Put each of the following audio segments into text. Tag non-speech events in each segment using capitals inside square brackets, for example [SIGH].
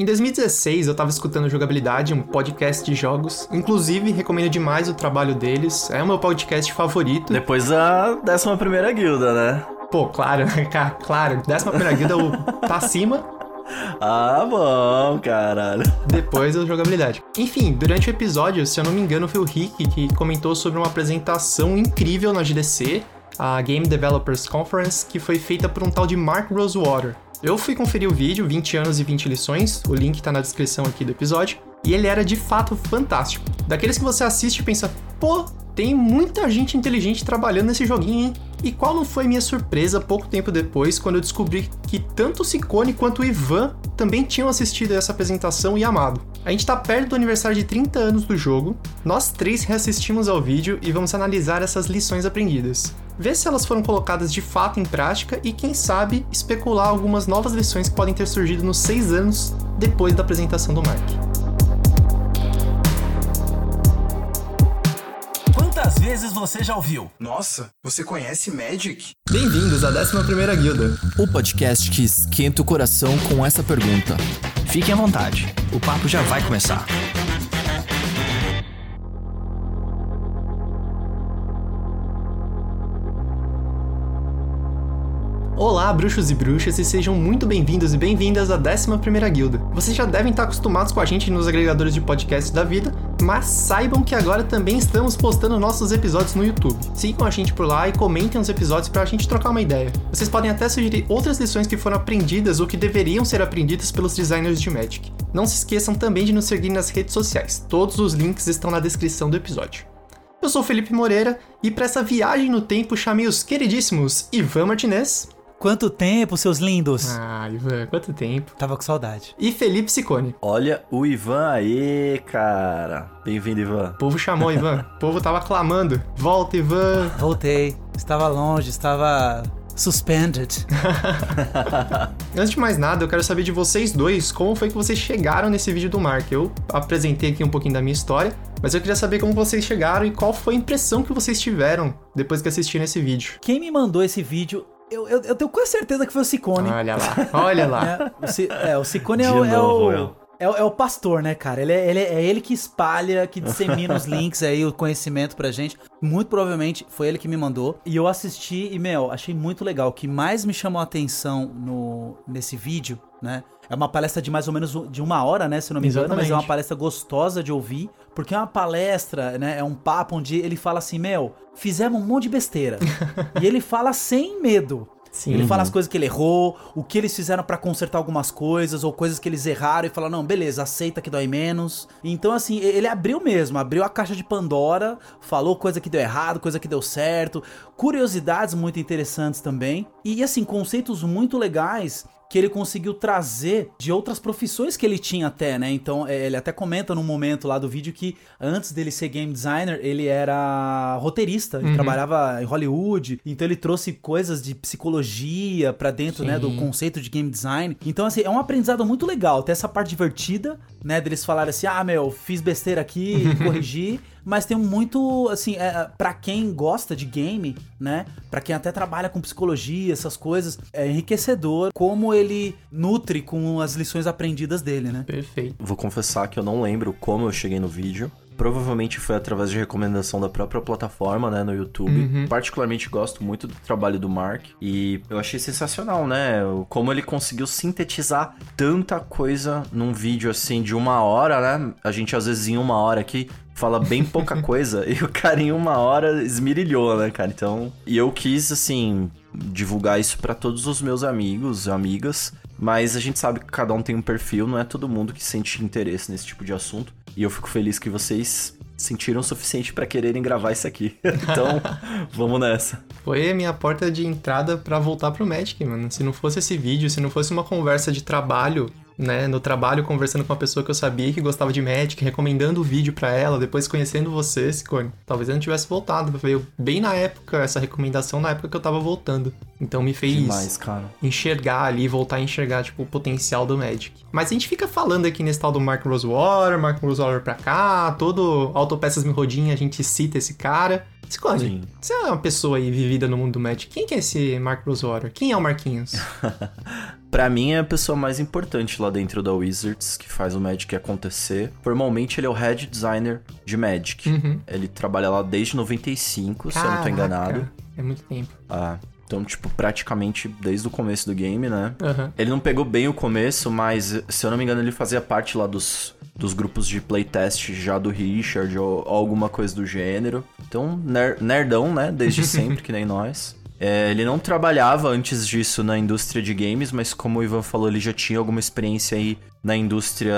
Em 2016, eu tava escutando Jogabilidade, um podcast de jogos. Inclusive, recomendo demais o trabalho deles. É o meu podcast favorito. Depois da 11 primeira guilda, né? Pô, claro, [LAUGHS] claro. 11 primeira guilda tá acima. Ah, bom, caralho. Depois a jogabilidade. Enfim, durante o episódio, se eu não me engano, foi o Rick que comentou sobre uma apresentação incrível na GDC, a Game Developers Conference, que foi feita por um tal de Mark Rosewater. Eu fui conferir o vídeo, 20 anos e 20 lições, o link tá na descrição aqui do episódio, e ele era de fato fantástico. Daqueles que você assiste e pensa, pô, tem muita gente inteligente trabalhando nesse joguinho, hein? E qual não foi minha surpresa pouco tempo depois quando eu descobri que tanto o Ciccone quanto o Ivan também tinham assistido essa apresentação e amado. A gente tá perto do aniversário de 30 anos do jogo, nós três reassistimos ao vídeo e vamos analisar essas lições aprendidas. Ver se elas foram colocadas de fato em prática e, quem sabe, especular algumas novas lições que podem ter surgido nos seis anos depois da apresentação do Mark. Vezes você já ouviu? Nossa, você conhece Magic? Bem-vindos à 11ª Guilda. O podcast que esquenta o coração com essa pergunta. Fiquem à vontade, o papo já vai começar. Olá, bruxos e bruxas, e sejam muito bem-vindos e bem-vindas à 11ª Guilda. Vocês já devem estar acostumados com a gente nos agregadores de podcast da vida, mas saibam que agora também estamos postando nossos episódios no YouTube. Sigam a gente por lá e comentem os episódios para a gente trocar uma ideia. Vocês podem até sugerir outras lições que foram aprendidas ou que deveriam ser aprendidas pelos designers de Magic. Não se esqueçam também de nos seguir nas redes sociais. Todos os links estão na descrição do episódio. Eu sou Felipe Moreira e para essa viagem no tempo chamei os queridíssimos Ivan Martinez. Quanto tempo, seus lindos? Ah, Ivan, quanto tempo. Tava com saudade. E Felipe Sicone. Olha o Ivan aí, cara. Bem-vindo, Ivan. O povo chamou, Ivan. O povo tava clamando. Volta, Ivan. [LAUGHS] Voltei. Estava longe, estava suspended. [LAUGHS] Antes de mais nada, eu quero saber de vocês dois como foi que vocês chegaram nesse vídeo do Mark. Eu apresentei aqui um pouquinho da minha história, mas eu queria saber como vocês chegaram e qual foi a impressão que vocês tiveram depois que assistiram esse vídeo. Quem me mandou esse vídeo eu, eu, eu, tenho quase certeza que foi o Ciccone. Olha lá, olha lá. [LAUGHS] É, o, C, é, o Ciccone é, o, é, o, é, é, o pastor, né, cara? Ele é, ele é ele que espalha, que dissemina os [LAUGHS] links aí, o conhecimento pra gente. Muito provavelmente foi ele que me mandou. E eu assisti e, meu, achei muito legal. O que mais me chamou a atenção no, nesse vídeo, né? É uma palestra de mais ou menos de uma hora, né? Se não me engano, Exatamente. mas é uma palestra gostosa de ouvir. Porque é uma palestra, né? É um papo onde ele fala assim: Meu, fizemos um monte de besteira. [LAUGHS] e ele fala sem medo. Sim. Ele fala as coisas que ele errou, o que eles fizeram para consertar algumas coisas, ou coisas que eles erraram e fala: não, beleza, aceita que dói menos. Então, assim, ele abriu mesmo, abriu a caixa de Pandora, falou coisa que deu errado, coisa que deu certo, curiosidades muito interessantes também. E, assim, conceitos muito legais que ele conseguiu trazer de outras profissões que ele tinha até, né? Então, é, ele até comenta num momento lá do vídeo que antes dele ser game designer, ele era roteirista, ele uhum. trabalhava em Hollywood, então ele trouxe coisas de psicologia para dentro, Sim. né, do conceito de game design. Então, assim, é um aprendizado muito legal, tem essa parte divertida, né, deles falarem assim: "Ah, meu, fiz besteira aqui, [LAUGHS] corrigi" mas tem muito, assim, é, para quem gosta de game, né? Para quem até trabalha com psicologia, essas coisas, é enriquecedor como ele nutre com as lições aprendidas dele, né? Perfeito. Vou confessar que eu não lembro como eu cheguei no vídeo provavelmente foi através de recomendação da própria plataforma, né, no YouTube. Uhum. Particularmente gosto muito do trabalho do Mark e eu achei sensacional, né, como ele conseguiu sintetizar tanta coisa num vídeo assim de uma hora, né? A gente às vezes em uma hora aqui fala bem pouca [LAUGHS] coisa e o cara em uma hora esmirilhou, né, cara? Então, e eu quis assim divulgar isso para todos os meus amigos, amigas, mas a gente sabe que cada um tem um perfil, não é todo mundo que sente interesse nesse tipo de assunto. E eu fico feliz que vocês sentiram o suficiente para quererem gravar isso aqui. [LAUGHS] então, [LAUGHS] vamos nessa. Foi a minha porta de entrada para voltar pro Magic, mano. Se não fosse esse vídeo, se não fosse uma conversa de trabalho né, no trabalho conversando com uma pessoa que eu sabia que gostava de Magic, recomendando o vídeo para ela, depois conhecendo você, Sicone. Talvez eu não tivesse voltado, veio bem na época, essa recomendação na época que eu tava voltando. Então me fez Demais, enxergar ali, voltar a enxergar, tipo, o potencial do Magic. Mas a gente fica falando aqui nesse tal do Mark Rosewater, Mark Rosewater pra cá, todo Autopeças Me Rodinha a gente cita esse cara. Sim. você é uma pessoa aí vivida no mundo do Magic. Quem que é esse Mark Rosewater? Quem é o Marquinhos? [LAUGHS] Para mim é a pessoa mais importante lá dentro da Wizards, que faz o Magic acontecer. Formalmente ele é o head designer de Magic. Uhum. Ele trabalha lá desde 95, Caraca, se eu não tô enganado. É muito tempo. Ah, então, tipo, praticamente desde o começo do game, né? Uhum. Ele não pegou bem o começo, mas, se eu não me engano, ele fazia parte lá dos, dos grupos de playtest já do Richard ou, alguma coisa do gênero. Então, ner nerdão, né? Desde [LAUGHS] sempre, que nem nós. É, ele não trabalhava antes disso na indústria de games, mas como o Ivan falou, ele já tinha alguma experiência aí na indústria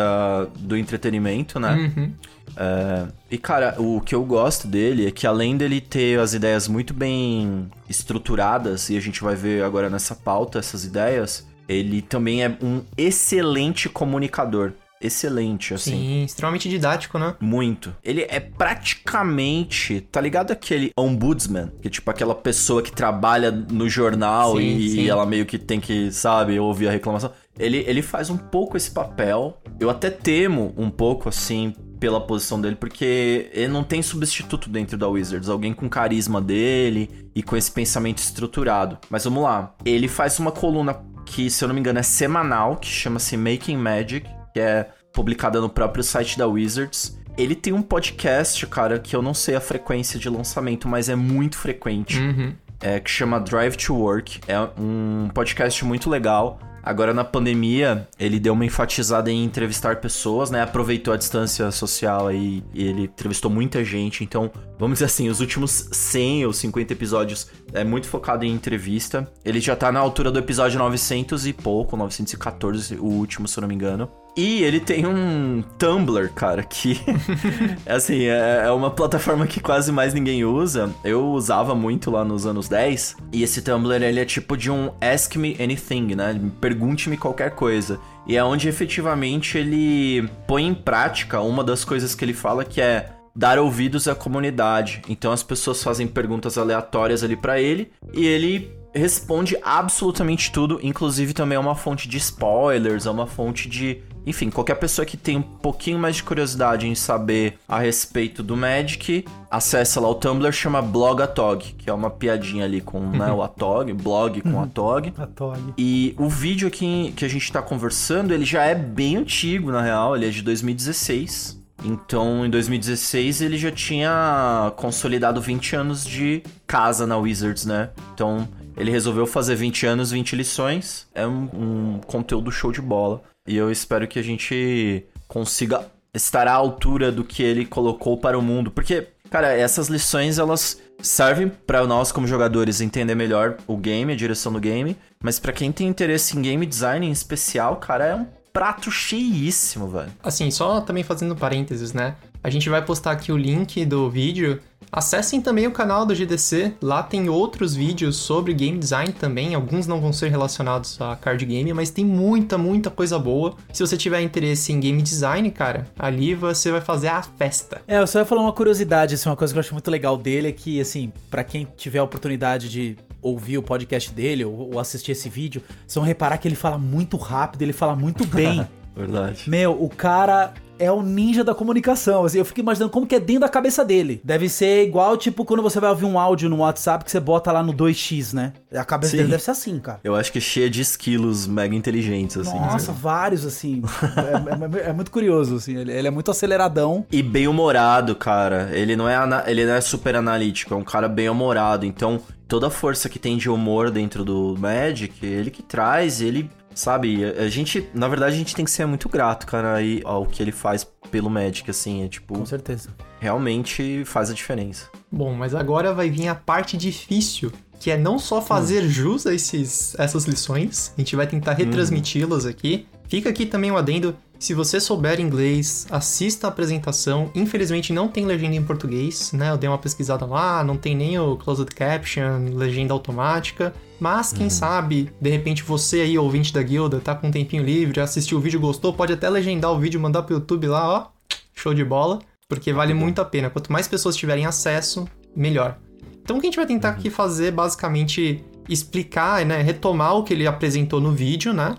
do entretenimento, né? Uhum. É, e cara, o que eu gosto dele é que além dele ter as ideias muito bem estruturadas, e a gente vai ver agora nessa pauta essas ideias, ele também é um excelente comunicador excelente, assim. Sim, extremamente didático, né? Muito. Ele é praticamente, tá ligado aquele ombudsman, que é tipo aquela pessoa que trabalha no jornal sim, e sim. ela meio que tem que, sabe, ouvir a reclamação. Ele, ele faz um pouco esse papel. Eu até temo um pouco, assim, pela posição dele, porque ele não tem substituto dentro da Wizards. Alguém com carisma dele e com esse pensamento estruturado. Mas vamos lá. Ele faz uma coluna que, se eu não me engano, é semanal, que chama-se Making Magic que é publicada no próprio site da Wizards. Ele tem um podcast, cara, que eu não sei a frequência de lançamento, mas é muito frequente. Uhum. É, que chama Drive to Work. É um podcast muito legal. Agora na pandemia, ele deu uma enfatizada em entrevistar pessoas, né? Aproveitou a distância social aí e ele entrevistou muita gente. Então, vamos dizer assim, os últimos 100 ou 50 episódios é muito focado em entrevista. Ele já tá na altura do episódio 900 e pouco, 914, o último, se eu não me engano. E ele tem um Tumblr, cara, que [LAUGHS] assim, é, é uma plataforma que quase mais ninguém usa. Eu usava muito lá nos anos 10. E esse Tumblr, ele é tipo de um Ask Me Anything, né? Pergunte-me qualquer coisa. E é onde efetivamente ele põe em prática uma das coisas que ele fala que é dar ouvidos à comunidade. Então as pessoas fazem perguntas aleatórias ali para ele e ele responde absolutamente tudo, inclusive também é uma fonte de spoilers, é uma fonte de enfim, qualquer pessoa que tem um pouquinho mais de curiosidade em saber a respeito do Magic, acessa lá o Tumblr, chama Blog Atog, que é uma piadinha ali com né, o Atog, [LAUGHS] blog com uhum. Atog. Atog. E o vídeo aqui que a gente tá conversando, ele já é bem antigo, na real, ele é de 2016. Então, em 2016, ele já tinha consolidado 20 anos de casa na Wizards, né? Então, ele resolveu fazer 20 anos, 20 lições. É um, um conteúdo show de bola. E eu espero que a gente consiga estar à altura do que ele colocou para o mundo. Porque, cara, essas lições elas servem para nós como jogadores entender melhor o game, a direção do game, mas para quem tem interesse em game design em especial, cara, é um prato cheíssimo, velho. Assim, só também fazendo parênteses, né? A gente vai postar aqui o link do vídeo Acessem também o canal do GDC, lá tem outros vídeos sobre game design também, alguns não vão ser relacionados a card game, mas tem muita, muita coisa boa. Se você tiver interesse em game design, cara, ali você vai fazer a festa. É, eu só ia falar uma curiosidade, assim, uma coisa que eu acho muito legal dele é que, assim, para quem tiver a oportunidade de ouvir o podcast dele ou, ou assistir esse vídeo, vocês vão reparar que ele fala muito rápido, ele fala muito bem. [LAUGHS] Verdade. Meu, o cara é o ninja da comunicação. Assim, eu fico imaginando como que é dentro da cabeça dele. Deve ser igual, tipo, quando você vai ouvir um áudio no WhatsApp que você bota lá no 2x, né? A cabeça Sim. dele deve ser assim, cara. Eu acho que é cheia de esquilos mega inteligentes, assim. Nossa, né? vários, assim. é, é, é, muito curioso, assim. Ele, ele, é muito aceleradão. E bem humorado, cara. Ele não, é ele não é super analítico, é um cara bem humorado. Então, toda a força que tem de humor dentro do Magic, ele que traz, ele Sabe, a gente, na verdade, a gente tem que ser muito grato, cara, aí, ao que ele faz pelo Magic, assim, é tipo. Com certeza. Realmente faz a diferença. Bom, mas agora vai vir a parte difícil, que é não só fazer hum. jus a esses, essas lições, a gente vai tentar retransmiti-las aqui. Fica aqui também o um adendo se você souber inglês, assista a apresentação. Infelizmente não tem legenda em português, né? Eu dei uma pesquisada lá, não tem nem o closed caption, legenda automática. Mas quem uhum. sabe, de repente você aí, ouvinte da guilda, tá com um tempinho livre, assistiu o vídeo, gostou, pode até legendar o vídeo, mandar pro YouTube lá, ó. Show de bola, porque vale muito a pena. Quanto mais pessoas tiverem acesso, melhor. Então o que a gente vai tentar uhum. aqui fazer, basicamente, explicar, né, retomar o que ele apresentou no vídeo, né?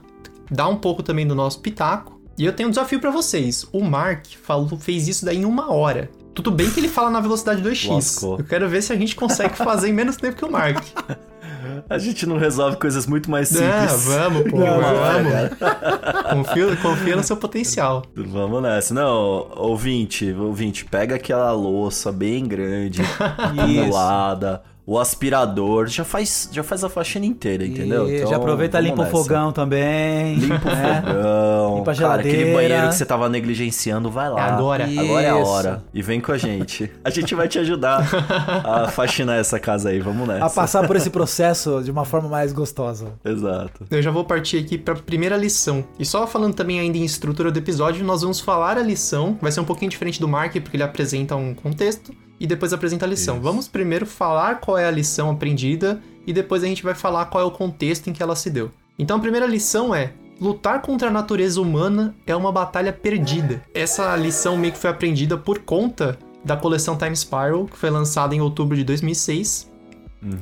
Dar um pouco também do nosso pitaco e eu tenho um desafio para vocês. O Mark falou, fez isso daí em uma hora. Tudo bem que ele fala na velocidade 2x. Lascou. Eu quero ver se a gente consegue fazer em menos tempo que o Mark. [LAUGHS] A gente não resolve coisas muito mais simples. vamos, pô, Não, vamos. Confia, confia no seu potencial. Vamos nessa. Não, ouvinte, ouvinte, pega aquela louça bem grande, [LAUGHS] acumulada, o aspirador, já faz, já faz a faxina inteira, entendeu? E Então, já aproveita, limpa o fogão também. Limpa o né? fogão. Limpa a Cara, aquele geladeira. banheiro que você tava negligenciando, vai lá. É agora. Agora é a Isso. hora. E vem com a gente. A gente vai te ajudar [LAUGHS] a faxinar essa casa aí. Vamos nessa. A passar por esse processo de uma forma mais gostosa. Exato. Eu já vou partir aqui para a primeira lição. E só falando também ainda em estrutura do episódio, nós vamos falar a lição. Vai ser um pouquinho diferente do Mark, porque ele apresenta um contexto e depois apresenta a lição. Isso. Vamos primeiro falar qual é a lição aprendida e depois a gente vai falar qual é o contexto em que ela se deu. Então a primeira lição é: lutar contra a natureza humana é uma batalha perdida. Essa lição meio que foi aprendida por conta da coleção Time Spiral, que foi lançada em outubro de 2006,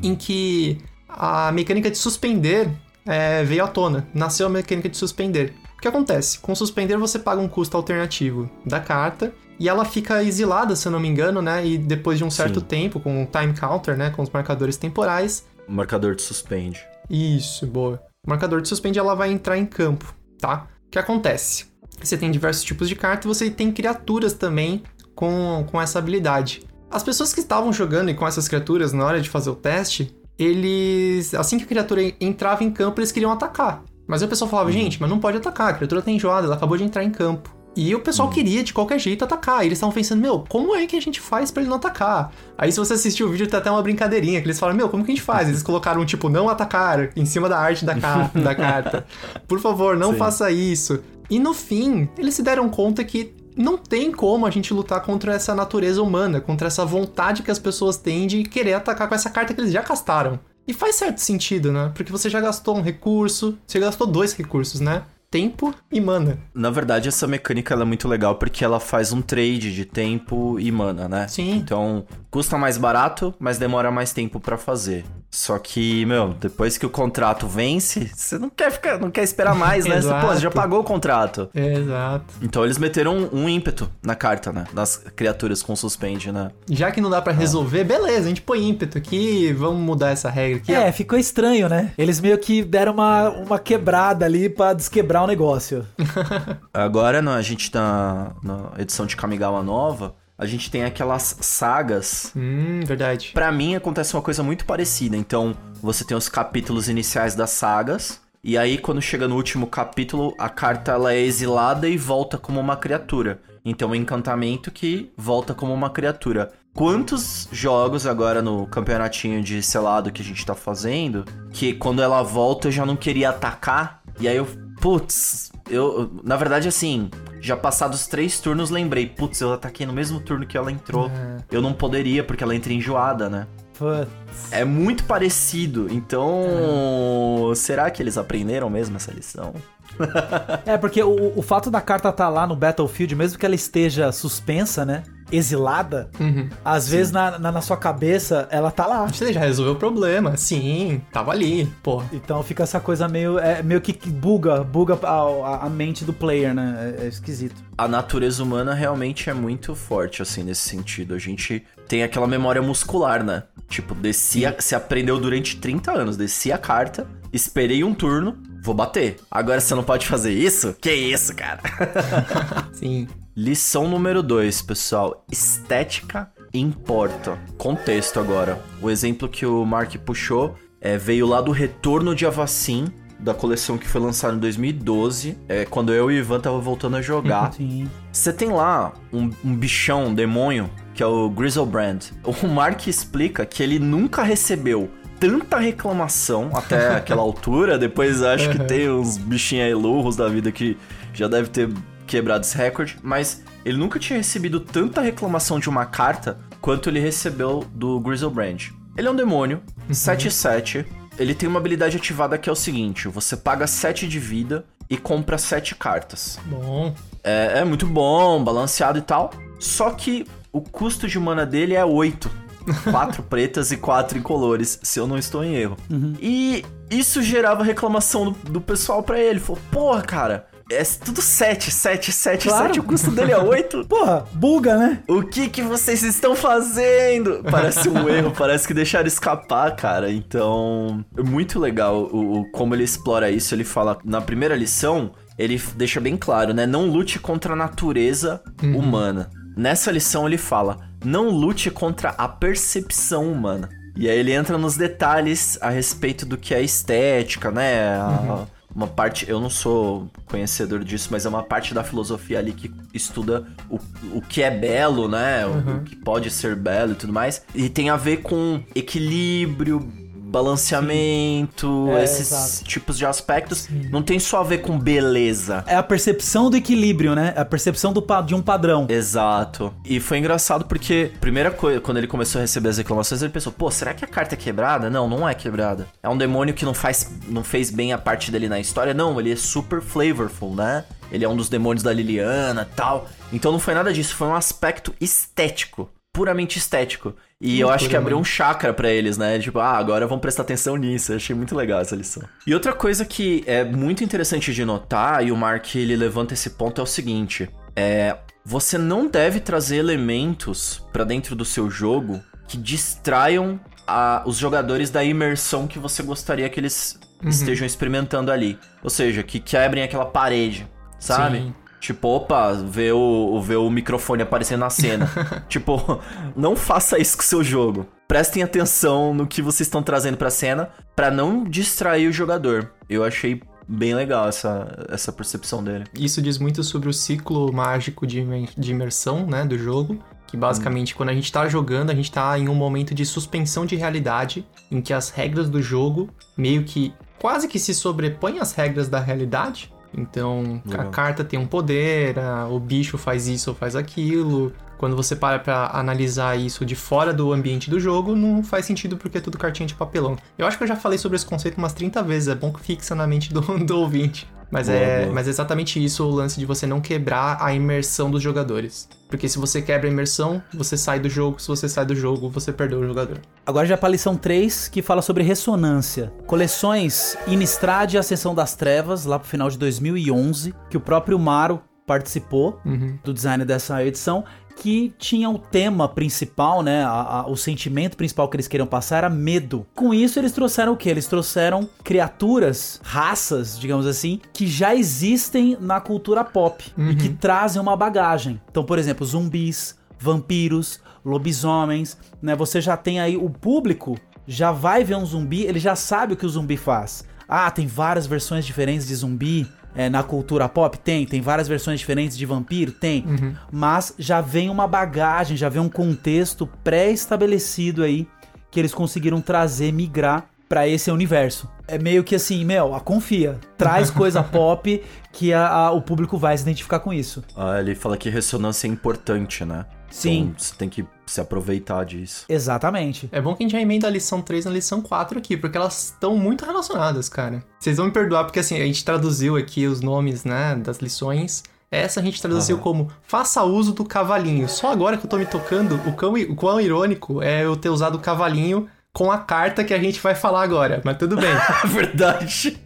em que a mecânica de suspender é, veio à tona. Nasceu a mecânica de suspender. O que acontece? Com suspender você paga um custo alternativo da carta e ela fica exilada, se eu não me engano, né? E depois de um certo Sim. tempo, com o time counter, né? Com os marcadores temporais. O marcador de suspende. Isso, boa. O marcador de suspende ela vai entrar em campo, tá? O que acontece? Você tem diversos tipos de carta e você tem criaturas também com, com essa habilidade. As pessoas que estavam jogando e com essas criaturas na hora de fazer o teste, eles. Assim que a criatura entrava em campo, eles queriam atacar. Mas aí o pessoal falava, gente, mas não pode atacar, a criatura tá enjoada, ela acabou de entrar em campo. E o pessoal queria de qualquer jeito atacar. E eles estavam pensando, meu, como é que a gente faz pra ele não atacar? Aí se você assistir o vídeo, tem até uma brincadeirinha que eles falam, meu, como que a gente faz? Eles colocaram, tipo, não atacar em cima da arte da, ca- [LAUGHS] da carta. Por favor, não Sim. faça isso. E no fim, eles se deram conta que não tem como a gente lutar contra essa natureza humana, contra essa vontade que as pessoas têm de querer atacar com essa carta que eles já castaram. E faz certo sentido, né? Porque você já gastou um recurso, você gastou dois recursos, né? Tempo e mana. Na verdade, essa mecânica é muito legal porque ela faz um trade de tempo e mana, né? Sim. Então, custa mais barato, mas demora mais tempo pra fazer. Só que, meu, depois que o contrato vence, você não quer ficar, não quer esperar mais, né? Você, pô, você já pagou o contrato. Exato. Então eles meteram um, um ímpeto na carta, né? Das criaturas com suspende, né? Já que não dá pra resolver, beleza, a gente põe ímpeto aqui, vamos mudar essa regra aqui. É, ficou estranho, né? Eles meio que deram uma, uma quebrada ali pra desquebrar o negócio. [LAUGHS] Agora, na, a gente na, na edição de Kamigawa nova, a gente tem aquelas sagas Hum, verdade. Pra mim acontece uma coisa muito parecida. Então, você tem os capítulos iniciais das sagas, e aí quando chega no último capítulo, a carta ela é exilada e volta como uma criatura. Então, é um encantamento que volta como uma criatura. Quantos jogos agora no campeonatinho de selado que a gente tá fazendo, que quando ela volta eu já não queria atacar, e aí eu, putz, eu, na verdade assim, já passados três turnos lembrei, putz, eu ataquei no mesmo turno que ela entrou. Eu não poderia, porque ela entra enjoada, né? Putz. É muito parecido, então. Será que eles aprenderam mesmo essa lição? É, porque o, o fato da carta estar lá no Battlefield, mesmo que ela esteja suspensa, né? Exilada, Uhum. às vezes na, na, na sua cabeça ela tá lá. Você já resolveu o problema, sim, tava ali, pô. Então fica essa coisa meio. É, meio que buga, buga a, a- a mente do player, né? É, é esquisito. A natureza humana realmente é muito forte, assim, nesse sentido. A gente tem aquela memória muscular, né? Tipo, desci a, se aprendeu durante 30 anos, desci a carta, esperei um turno, vou bater. Agora você não pode fazer isso? Que isso, cara? [LAUGHS] Sim. Lição número 2, pessoal. Estética importa. Contexto agora. O exemplo que o Mark puxou é, veio lá do Retorno de Avacyn, da coleção que foi lançada em 2012, é, quando eu e o Ivan tava voltando a jogar. [LAUGHS] Sim. Você tem lá um, um bichão, um demônio, que é o Grizzlebrand. O Mark explica que ele nunca recebeu tanta reclamação até [LAUGHS] aquela altura. Depois acho que Uhum. tem uns bichinhos aí louros da vida que já deve ter quebrado esse recorde. Mas ele nunca tinha recebido tanta reclamação de uma carta quanto ele recebeu do Grizzlebrand. Ele é um demônio, 7-7. Ele tem uma habilidade ativada que é o seguinte: você paga 7 de vida e compra 7 cartas. Bom. É, é muito bom, balanceado e tal. Só que o custo de mana dele é 8. Quatro pretas e quatro incolores, se eu não estou em erro. E isso gerava reclamação do, do pessoal pra ele. Falou, porra, cara, É tudo 7, 7, 7, claro. 7. O custo dele é 8. [LAUGHS] Porra, buga, né? O que que vocês estão fazendo? Parece um erro, parece que deixaram escapar, cara. Então, é muito legal o, o, como ele explora isso. Ele fala, na primeira lição, ele deixa bem claro, né? Não lute contra a natureza uhum. humana. Nessa lição ele fala, não lute contra a percepção humana. E aí ele entra nos detalhes a respeito do que é estética, né? A, uhum. Uma parte, eu não sou conhecedor disso, mas é uma parte da filosofia ali que estuda o, o que é belo, né? Uhum. O que pode ser belo e tudo mais. E tem a ver com equilíbrio, balanceamento, é, esses exato. tipos de aspectos. Sim. Não tem só a ver com beleza. É a percepção do equilíbrio, né? É a percepção do, de um padrão. Exato. E foi engraçado porque, primeira coisa, quando ele começou a receber as reclamações, ele pensou: pô, será que a carta é quebrada? Não, não é quebrada. É um demônio que não faz, não fez bem a parte dele na história. Não, ele é super flavorful, né? Ele é um dos demônios da Liliana tal. Então não foi nada disso, foi um aspecto estético puramente estético. E eu acho que abriu um chakra para eles, né? Tipo, ah, agora vamos prestar atenção nisso. Eu achei muito legal essa lição. E outra coisa que é muito interessante de notar, e o Mark ele levanta esse ponto, é o seguinte: é. Você não deve trazer elementos para dentro do seu jogo que distraiam a, os jogadores da imersão que você gostaria que eles uhum. estejam experimentando ali. Ou seja, que quebrem aquela parede, sabe? Sim. Tipo, opa, ver o, ver o microfone aparecendo na cena. [LAUGHS] tipo, não faça isso com o seu jogo. Prestem atenção no que vocês estão trazendo pra cena para não distrair o jogador. Eu achei bem legal essa, essa percepção dele. Isso diz muito sobre o ciclo mágico de, de imersão, né, do jogo. Que basicamente, hum. quando a gente tá jogando, a gente tá em um momento de suspensão de realidade, em que as regras do jogo meio que quase que se sobrepõem às regras da realidade. Então, Legal. a carta tem um poder, a, o bicho faz isso ou faz aquilo. Quando você para pra analisar isso de fora do ambiente do jogo, não faz sentido porque é tudo cartinha de papelão. Eu acho que eu já falei sobre esse conceito umas 30 vezes, é bom que fixa na mente do, [LAUGHS] do ouvinte. Mas, boa, é, boa. mas é exatamente isso o lance de você não quebrar a imersão dos jogadores. Porque se você quebra a imersão, você sai do jogo. Se você sai do jogo, você perdeu o jogador. Agora já para a lição 3, que fala sobre ressonância. Coleções Innistrad e Ascensão das Trevas, lá pro final de 2011, que o próprio Maro participou uhum. do design dessa edição que tinha o tema principal, né? A, a, o sentimento principal que eles queriam passar era medo. Com isso, eles trouxeram o que? Eles trouxeram criaturas, raças, digamos assim, que já existem na cultura pop uhum. e que uhum. trazem uma bagagem. Então, por exemplo, zumbis, vampiros, lobisomens, né? Você já tem aí o público já vai ver um zumbi, ele já sabe o que o zumbi faz. Ah, tem várias versões diferentes de zumbi é, na cultura pop? Tem. Tem várias versões diferentes de vampiro? Tem. Uhum. Mas já vem uma bagagem, já vem um contexto pré-estabelecido aí que eles conseguiram trazer, migrar para esse universo. É meio que assim, meu, confia. Traz [LAUGHS] coisa pop que a, a, o público vai se identificar com isso. Ah, ele fala que ressonância é importante, né? Sim. Então, você tem que se aproveitar disso. Exatamente. É bom que a gente já emenda a lição 3 na lição 4 aqui, porque elas estão muito relacionadas, cara. Vocês vão me perdoar, porque assim, a gente traduziu aqui os nomes, né, das lições. Essa a gente traduziu uhum. como faça uso do cavalinho. Só agora que eu tô me tocando, o quão, o quão irônico é eu ter usado o cavalinho com a carta que a gente vai falar agora, mas tudo bem. [LAUGHS] Verdade.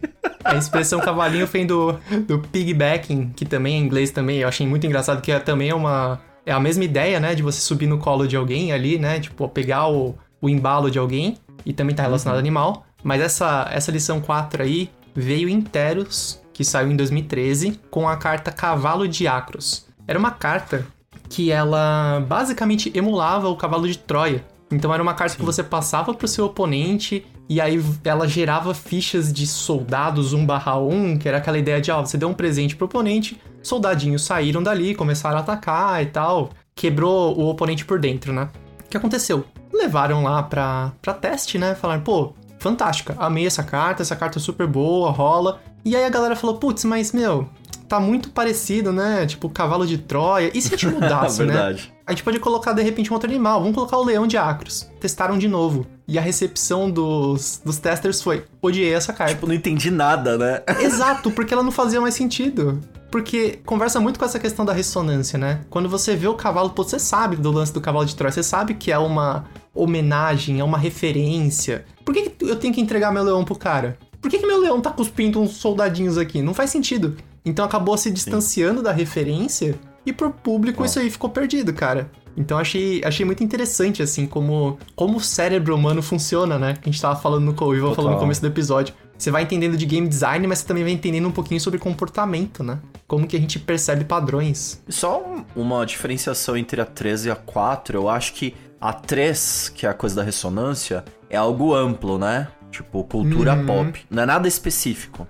A expressão cavalinho vem do, do piggybacking, que também é em inglês também, eu achei muito engraçado, que é, também é uma é a mesma ideia, né? De você subir no colo de alguém ali, né? Tipo, pegar o, o embalo de alguém. E também tá relacionado uhum. ao animal. Mas essa, essa lição 4 aí veio em Teros, que saiu em 2013, com a carta Cavalo de Acros. Era uma carta que ela basicamente emulava o cavalo de Troia. Então era uma carta Sim. que você passava pro seu oponente e aí ela gerava fichas de soldados 1 barra 1, que era aquela ideia de, ó, você deu um presente pro oponente, soldadinhos saíram dali, começaram a atacar e tal, quebrou o oponente por dentro, né? O que aconteceu? Levaram lá pra, pra teste, né? Falaram, pô, fantástica, amei essa carta, essa carta é super boa, rola. E aí a galera falou, putz, mas meu, tá muito parecido, né? Tipo, cavalo de Troia. E se a gente [LAUGHS] mudasse, né? A gente pode colocar, de repente, um outro animal. Vamos colocar o leão de Acros. Testaram de novo. E a recepção dos, dos testers foi: odiei essa carta. Tipo, não entendi nada, né? Exato, porque ela não fazia mais sentido. Porque conversa muito com essa questão da ressonância, né? Quando você vê o cavalo, pô, você sabe do lance do cavalo de Troia, você sabe que é uma homenagem, é uma referência. Por que, que eu tenho que entregar meu leão pro cara? Por que, que meu leão tá cuspindo uns soldadinhos aqui? Não faz sentido. Então acabou se distanciando Sim. da referência e pro público isso aí ficou perdido, cara. Então achei, achei muito interessante, assim, como, como o cérebro humano funciona, né? Que a gente tava falando no falando no começo do episódio. Você vai entendendo de game design, mas você também vai entendendo um pouquinho sobre comportamento, né? Como que a gente percebe padrões. Só uma diferenciação entre a 3 e a 4, eu acho que a 3, que é a coisa da ressonância, é algo amplo, né? Tipo, cultura uhum. pop. Não é nada específico.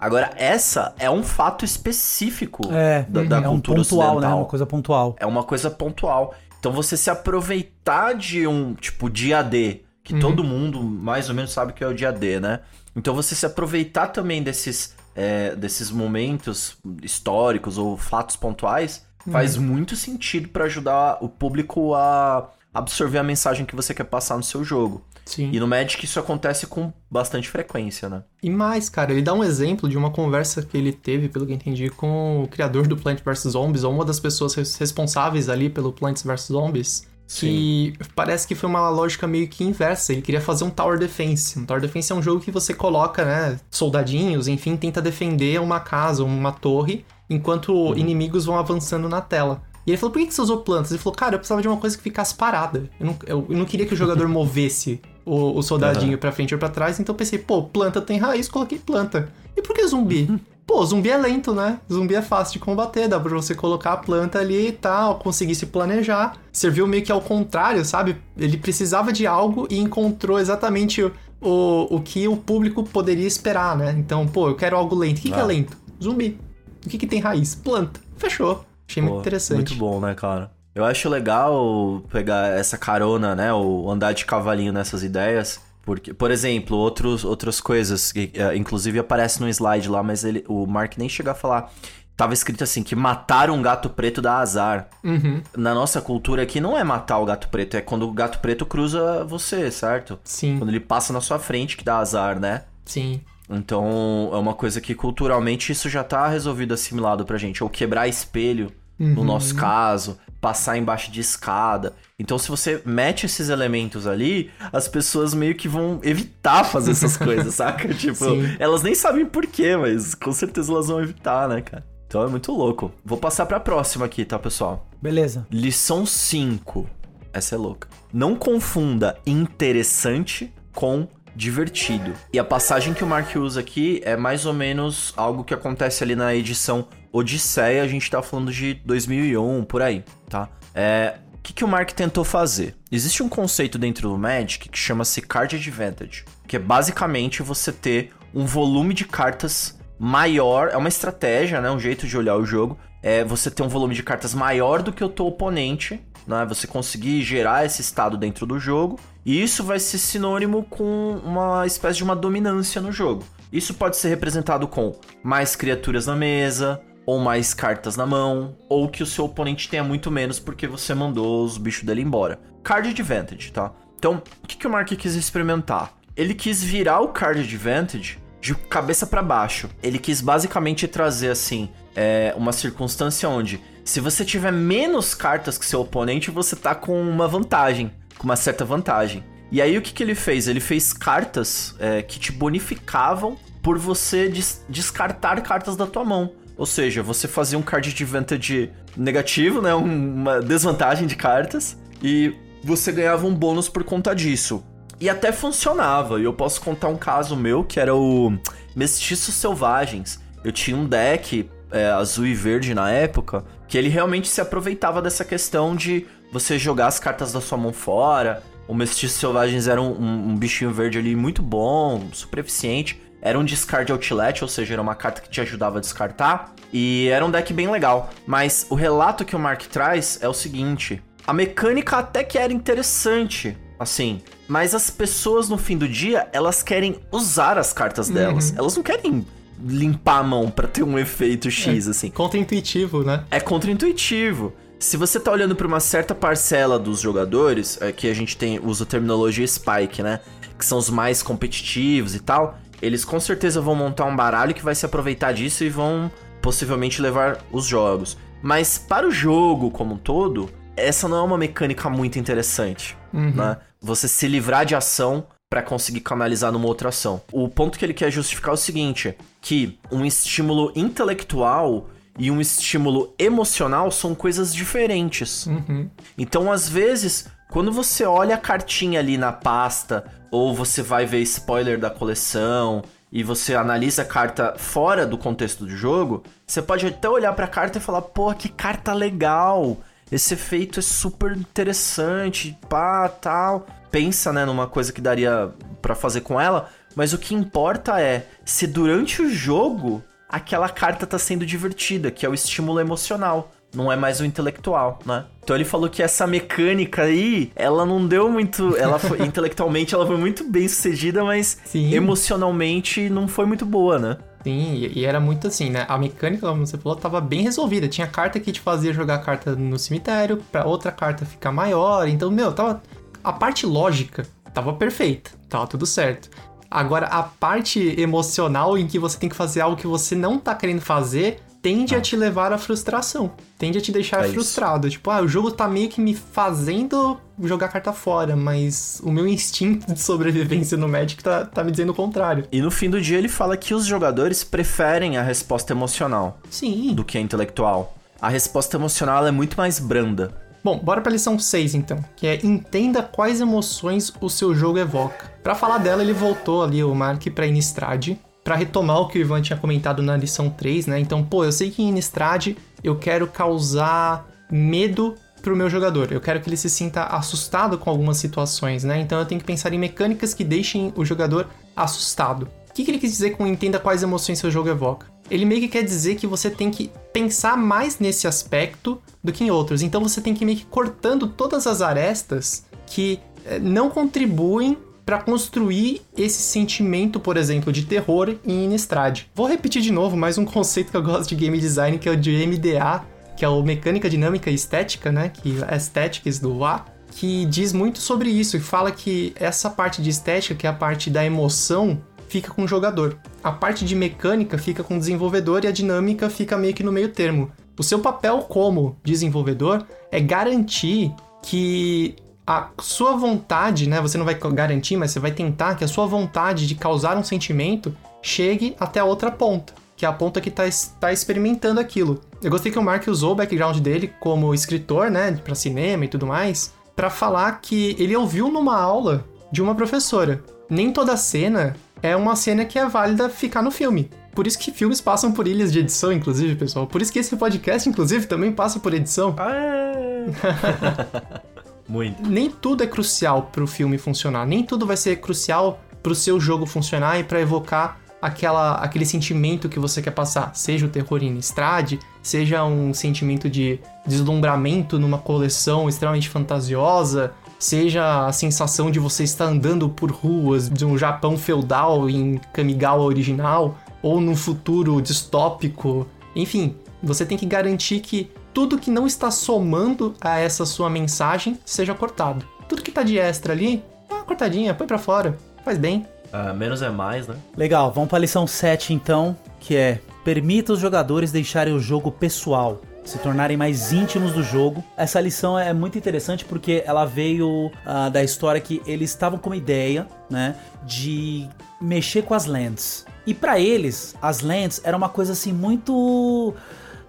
Agora, essa é um fato específico é, da, da é cultura um pontual, ocidental. né? Uma coisa pontual. É uma coisa pontual. Então, você se aproveitar de um, tipo, dia D, que uhum. todo mundo mais ou menos sabe que é o dia D, né? Então, você se aproveitar também desses, é, desses momentos históricos ou fatos pontuais uhum. faz muito sentido para ajudar o público a absorver a mensagem que você quer passar no seu jogo. Sim. E no Magic isso acontece com bastante frequência, né? E mais, cara, ele dá um exemplo de uma conversa que ele teve, pelo que entendi, com o criador do Plants vs Zombies, ou uma das pessoas responsáveis ali pelo Plants vs Zombies. Sim. Que parece que foi uma lógica meio que inversa. Ele queria fazer um Tower Defense. Um Tower Defense é um jogo que você coloca, né, soldadinhos, enfim, tenta defender uma casa, uma torre, enquanto uhum. inimigos vão avançando na tela. E ele falou, por que, você usou plantas? Ele falou, cara, eu precisava de uma coisa que ficasse parada. Eu não, eu, eu não queria que o jogador [LAUGHS] movesse o, o soldadinho uhum. pra frente ou pra trás, então eu pensei, pô, planta tem raiz, coloquei planta. E por que zumbi? Uhum. [LAUGHS] Pô, zumbi é lento, né? Zumbi é fácil de combater, dá pra você colocar a planta ali e tal, conseguir se planejar. Serviu meio que ao contrário, sabe? Ele precisava de algo e encontrou exatamente o, o, o que o público poderia esperar, né? Então, pô, eu quero algo lento. O que, ah. que é lento? Zumbi. O que, que tem raiz? Planta. Fechou. Achei Pô, muito interessante. Muito bom, né, cara? Eu acho legal pegar essa carona, né? Ou andar de cavalinho nessas ideias. Porque, por exemplo, outros, outras coisas, que, uh, inclusive aparece no slide lá, mas ele, o Mark nem chegou a falar. Tava escrito assim, que matar um gato preto dá azar. Uhum. Na nossa cultura aqui não é matar o gato preto, é quando o gato preto cruza você, certo? Sim. Quando ele passa na sua frente que dá azar, né? Sim. Então, é uma coisa que culturalmente isso já tá resolvido, assimilado pra gente. Ou quebrar espelho uhum. no nosso caso, passar embaixo de escada. Então, se você mete esses elementos ali, as pessoas meio que vão evitar fazer essas [LAUGHS] coisas, saca? Tipo, Sim. elas nem sabem porquê, mas com certeza elas vão evitar, né, cara? Então é muito louco. Vou passar pra próxima aqui, tá, pessoal? Beleza. Lição 5. Essa é louca. Não confunda interessante com divertido. E a passagem que o Mark usa aqui é mais ou menos algo que acontece ali na edição Odisseia, a gente tá falando de 2001, por aí, tá? É, o que, que o Mark tentou fazer? Existe um conceito dentro do Magic que chama-se Card Advantage, que é basicamente você ter um volume de cartas maior, é uma estratégia, né, um jeito de olhar o jogo, é você ter um volume de cartas maior do que o teu oponente, né, você conseguir gerar esse estado dentro do jogo, e isso vai ser sinônimo com uma espécie de uma dominância no jogo. Isso pode ser representado com mais criaturas na mesa, ou mais cartas na mão, ou que o seu oponente tenha muito menos porque você mandou os bichos dele embora. Card Advantage, tá? Então, o que, que o Mark quis experimentar? Ele quis virar o Card Advantage de cabeça para baixo. Ele quis basicamente trazer assim é, uma circunstância onde, se você tiver menos cartas que seu oponente, você tá com uma vantagem, com uma certa vantagem. E aí o que, que ele fez? Ele fez cartas é, que te bonificavam por você des descartar cartas da tua mão. Ou seja, você fazia um card advantage negativo, né? Uma desvantagem de cartas. E você ganhava um bônus por conta disso. E até funcionava. E eu posso contar um caso meu que era o Mestiços Selvagens. Eu tinha um deck é, azul e verde na época que ele realmente se aproveitava dessa questão de você jogar as cartas da sua mão fora. O Mestiços Selvagens era um, um, um bichinho verde ali muito bom, super eficiente. Era um discard outlet, ou seja, era uma carta que te ajudava a descartar. E era um deck bem legal. Mas o relato que o Mark traz é o seguinte: a mecânica até que era interessante, assim. Mas as pessoas no fim do dia, elas querem usar as cartas uhum. delas. Uhum. Elas não querem limpar a mão para ter um efeito X, é, assim. Contra-intuitivo, né? É contra-intuitivo. Se você tá olhando para uma certa parcela dos jogadores, aqui é a gente tem usa a terminologia Spike, né? Que são os mais competitivos e tal eles com certeza vão montar um baralho que vai se aproveitar disso e vão possivelmente levar os jogos. Mas para o jogo como um todo, essa não é uma mecânica muito interessante, uhum. né? Você se livrar de ação para conseguir canalizar numa outra ação. O ponto que ele quer justificar é o seguinte, que um estímulo intelectual e um estímulo emocional são coisas diferentes. Uhum. Então, às vezes, quando você olha a cartinha ali na pasta, ou você vai ver spoiler da coleção, e você analisa a carta fora do contexto do jogo, você pode até olhar para a carta e falar: pô, que carta legal! Esse efeito é super interessante, pá, tal. Pensa, né, numa coisa que daria para fazer com ela, mas o que importa é se durante o jogo aquela carta tá sendo divertida, que é o estímulo emocional não é mais o intelectual, né? Então ele falou que essa mecânica aí, ela não deu muito, ela foi, [LAUGHS] intelectualmente ela foi muito bem sucedida, mas Sim. emocionalmente não foi muito boa, né? Sim, e era muito assim, né? A mecânica, como você falou, tava bem resolvida. Tinha carta que te fazia jogar carta no cemitério, pra outra carta ficar maior. Então, meu, tava. A parte lógica tava perfeita, tava tudo certo. Agora, a parte emocional em que você tem que fazer algo que você não tá querendo fazer, tende ah. a te levar à frustração. Tende a te deixar é frustrado. Isso. Tipo, ah, o jogo tá meio que me fazendo jogar carta fora, mas o meu instinto de sobrevivência no Magic tá, tá me dizendo o contrário. E no fim do dia ele fala que os jogadores preferem a resposta emocional. Sim. Do que a intelectual. A resposta emocional é muito mais branda. Bom, bora pra lição 6 então, que é entenda quais emoções o seu jogo evoca. Para falar dela, ele voltou ali o Mark pra Innistrad, para retomar o que o Ivan tinha comentado na lição 3, né? Então, pô, eu sei que em Innistrad eu quero causar medo pro meu jogador. Eu quero que ele se sinta assustado com algumas situações, né? Então eu tenho que pensar em mecânicas que deixem o jogador assustado. O que, que ele quis dizer com entenda quais emoções seu jogo evoca? Ele meio que quer dizer que você tem que pensar mais nesse aspecto do que em outros. Então você tem que ir meio que cortando todas as arestas que eh, não contribuem para construir esse sentimento, por exemplo, de terror em Innistrad. Vou repetir de novo mais um [LAUGHS] conceito que eu gosto de game design, que é o de MDA, que é o Mecânica Dinâmica e Estética, né? Que é Aesthetics do A, que diz muito sobre isso e fala que essa parte de estética, que é a parte da emoção, fica com o jogador. A parte de mecânica fica com o desenvolvedor e a dinâmica fica meio que no meio termo. O seu papel como desenvolvedor é garantir que a sua vontade, né? Você não vai garantir, mas você vai tentar que a sua vontade de causar um sentimento chegue até a outra ponta, que é a ponta que está tá experimentando aquilo. Eu gostei que o Mark usou o background dele como escritor, né, para cinema e tudo mais, para falar que ele ouviu numa aula de uma professora. Nem toda cena é uma cena que é válida ficar no filme. Por isso que filmes passam por ilhas de edição, inclusive, pessoal. Por isso que esse podcast, inclusive, também passa por edição. Ah, é. [LAUGHS] Muito. Nem tudo é crucial para o filme funcionar. Nem tudo vai ser crucial para o seu jogo funcionar e para evocar aquela, aquele sentimento que você quer passar. Seja o terror em estrade, seja um sentimento de deslumbramento numa coleção extremamente fantasiosa, seja a sensação de você estar andando por ruas de um Japão feudal em Kamigawa original, ou num futuro distópico. Enfim, você tem que garantir que tudo que não está somando a essa sua mensagem seja cortado. Tudo que tá de extra ali, dá uma cortadinha, põe para fora, faz bem. Uh, menos é mais, né? Legal, vamos para a lição 7 então, que é permita os jogadores deixarem o jogo pessoal se tornarem mais íntimos do jogo. Essa lição é muito interessante porque ela veio uh, da história que eles estavam com uma ideia, né, de mexer com as lands. E para eles, as lands era uma coisa assim muito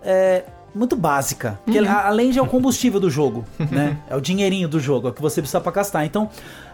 é, muito básica. Porque uhum. a land é o combustível do jogo, [LAUGHS] né? É o dinheirinho do jogo, é o que você precisa para gastar. Então,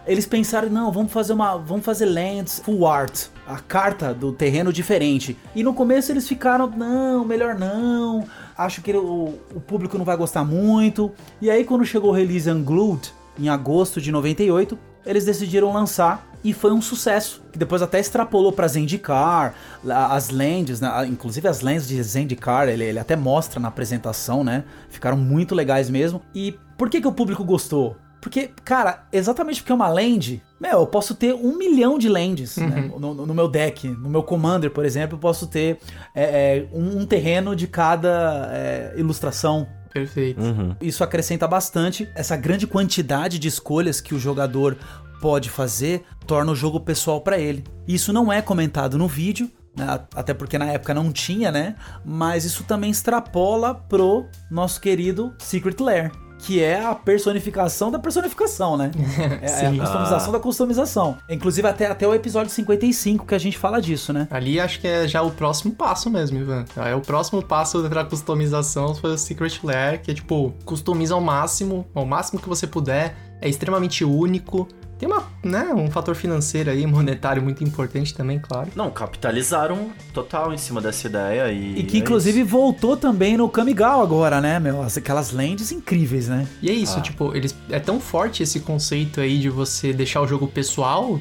eles pensaram, não, vamos fazer uma, vamos fazer lands full art, a carta do terreno diferente. E no começo eles ficaram, não, melhor não. Acho que o, o público não vai gostar muito. E aí quando chegou o release Unglued em agosto de 98, eles decidiram lançar e foi um sucesso. Que depois até extrapolou para Zendikar, as lands, né? inclusive as lands de Zendikar, ele, ele até mostra na apresentação, né? Ficaram muito legais mesmo. E por que, que o público gostou? Porque, cara, exatamente porque é uma land, meu, eu posso ter um milhão de lands né? uhum. né? no, no, meu deck. No meu Commander, por exemplo, eu posso ter é, é, um, um, terreno de cada é, ilustração. Perfeito. Uhum. Isso acrescenta bastante essa grande quantidade de escolhas que o jogador pode fazer torna o jogo pessoal para ele. Isso não é comentado no vídeo, né? até porque na época não tinha, né? Mas isso também extrapola pro nosso querido Secret Lair. que é a personificação da personificação, né? [LAUGHS] é, é, a customização ah. da customização. Inclusive até, até o episódio 55 que a gente fala disso, né? Ali acho que é já o próximo passo mesmo, Ivan. É o próximo passo pra customização foi o Secret Lair, que é tipo, customiza ao máximo, ao máximo que você puder, é extremamente único, tem uma, né, um fator financeiro aí, monetário muito importante também, claro. Não, capitalizaram total em cima dessa ideia e. E que é inclusive isso. voltou também no Kamigal agora, né, meu? Aquelas lentes incríveis, né? E é isso, ah. tipo, eles é tão forte esse conceito aí de você deixar o jogo pessoal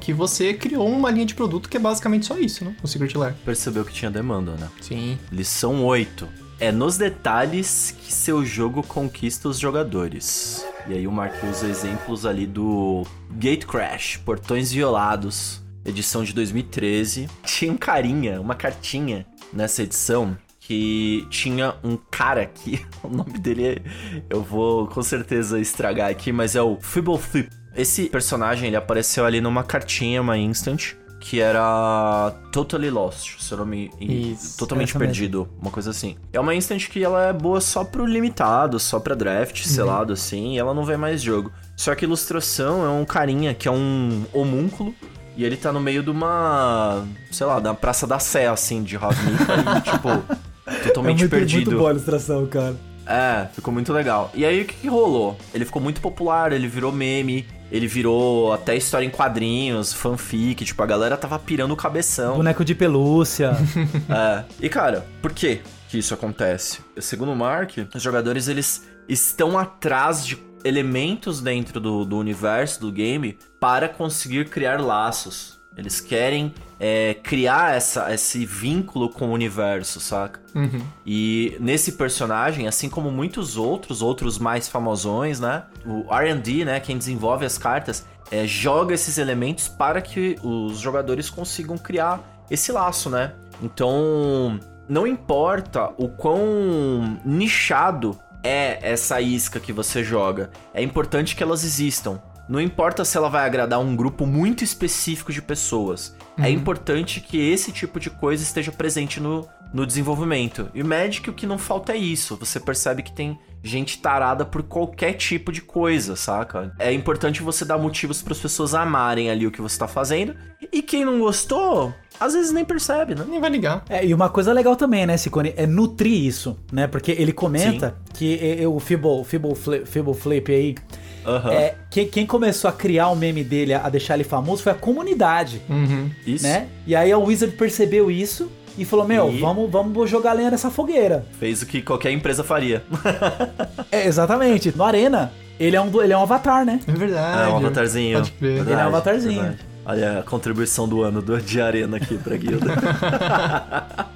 que você criou uma linha de produto que é basicamente só isso, né? O Secret Lair. Percebeu que tinha demanda, né? Sim. Lição 8. É nos detalhes que seu jogo conquista os jogadores. E aí o Mark usa exemplos ali do Gate Crash, Portões Violados, edição de 2013. Tinha um carinha, uma cartinha nessa edição que tinha um cara aqui, [LAUGHS] o nome dele é, eu vou com certeza estragar aqui, mas é o Fibble Flip. Esse personagem ele apareceu ali numa cartinha, uma instant, que era Totally Lost, se eu não me Isso, totalmente perdido, mesmo. uma coisa assim. É uma instant que ela é boa só pro limitado, só pra draft, uhum. selado assim, e ela não vê mais jogo. Só que ilustração é um carinha que é um homúnculo e ele tá no meio de uma, sei lá, da Praça da Sé assim, de Ravnica e [LAUGHS] tipo totalmente é muito, perdido. Muito boa a ilustração, cara. É, ficou muito legal. E aí o que, que rolou? Ele ficou muito popular, ele virou meme, ele virou até história em quadrinhos, fanfic, tipo, a galera tava pirando o cabeção. Boneco de pelúcia. [LAUGHS] é. E cara, por que que isso acontece? Segundo o Mark, os jogadores eles estão atrás de elementos dentro do, do universo do game para conseguir criar laços. Eles querem é, criar essa, esse vínculo com o universo, saca? Uhum. E nesse personagem, assim como muitos outros, outros mais famosões, né? O R&D, né? Quem desenvolve as cartas, é, joga esses elementos para que os jogadores consigam criar esse laço, né? Então, não importa o quão nichado é essa isca que você joga, é importante que elas existam. Não importa se ela vai agradar um grupo muito específico de pessoas. É uhum. É importante que esse tipo de coisa esteja presente no, no desenvolvimento. E o Magic, o que não falta é isso. Você percebe que tem gente tarada por qualquer tipo de coisa, saca? É importante você dar motivos para as pessoas amarem ali o que você tá fazendo. E quem não gostou, às vezes nem percebe, né? Nem vai ligar. É, e uma coisa legal também, né, Sicone, é nutrir isso, né? Porque ele comenta Sim. que o Fibble, Fibble, Flip, Fibble Flip aí Uhum. É, quem, quem, começou a criar o meme dele, a deixar ele famoso, foi a comunidade. Uhum. Isso. Né? E aí a Wizard percebeu isso e falou: Meu, e... vamos, vamos jogar lenha nessa fogueira. Fez o que qualquer empresa faria. é, exatamente. No Arena, ele é, um, ele é um avatar, né? É verdade. É um avatarzinho. Pode crer. Verdade, ele é um avatarzinho. Verdade. Olha a contribuição do ano do, de Arena aqui pra guilda. [LAUGHS]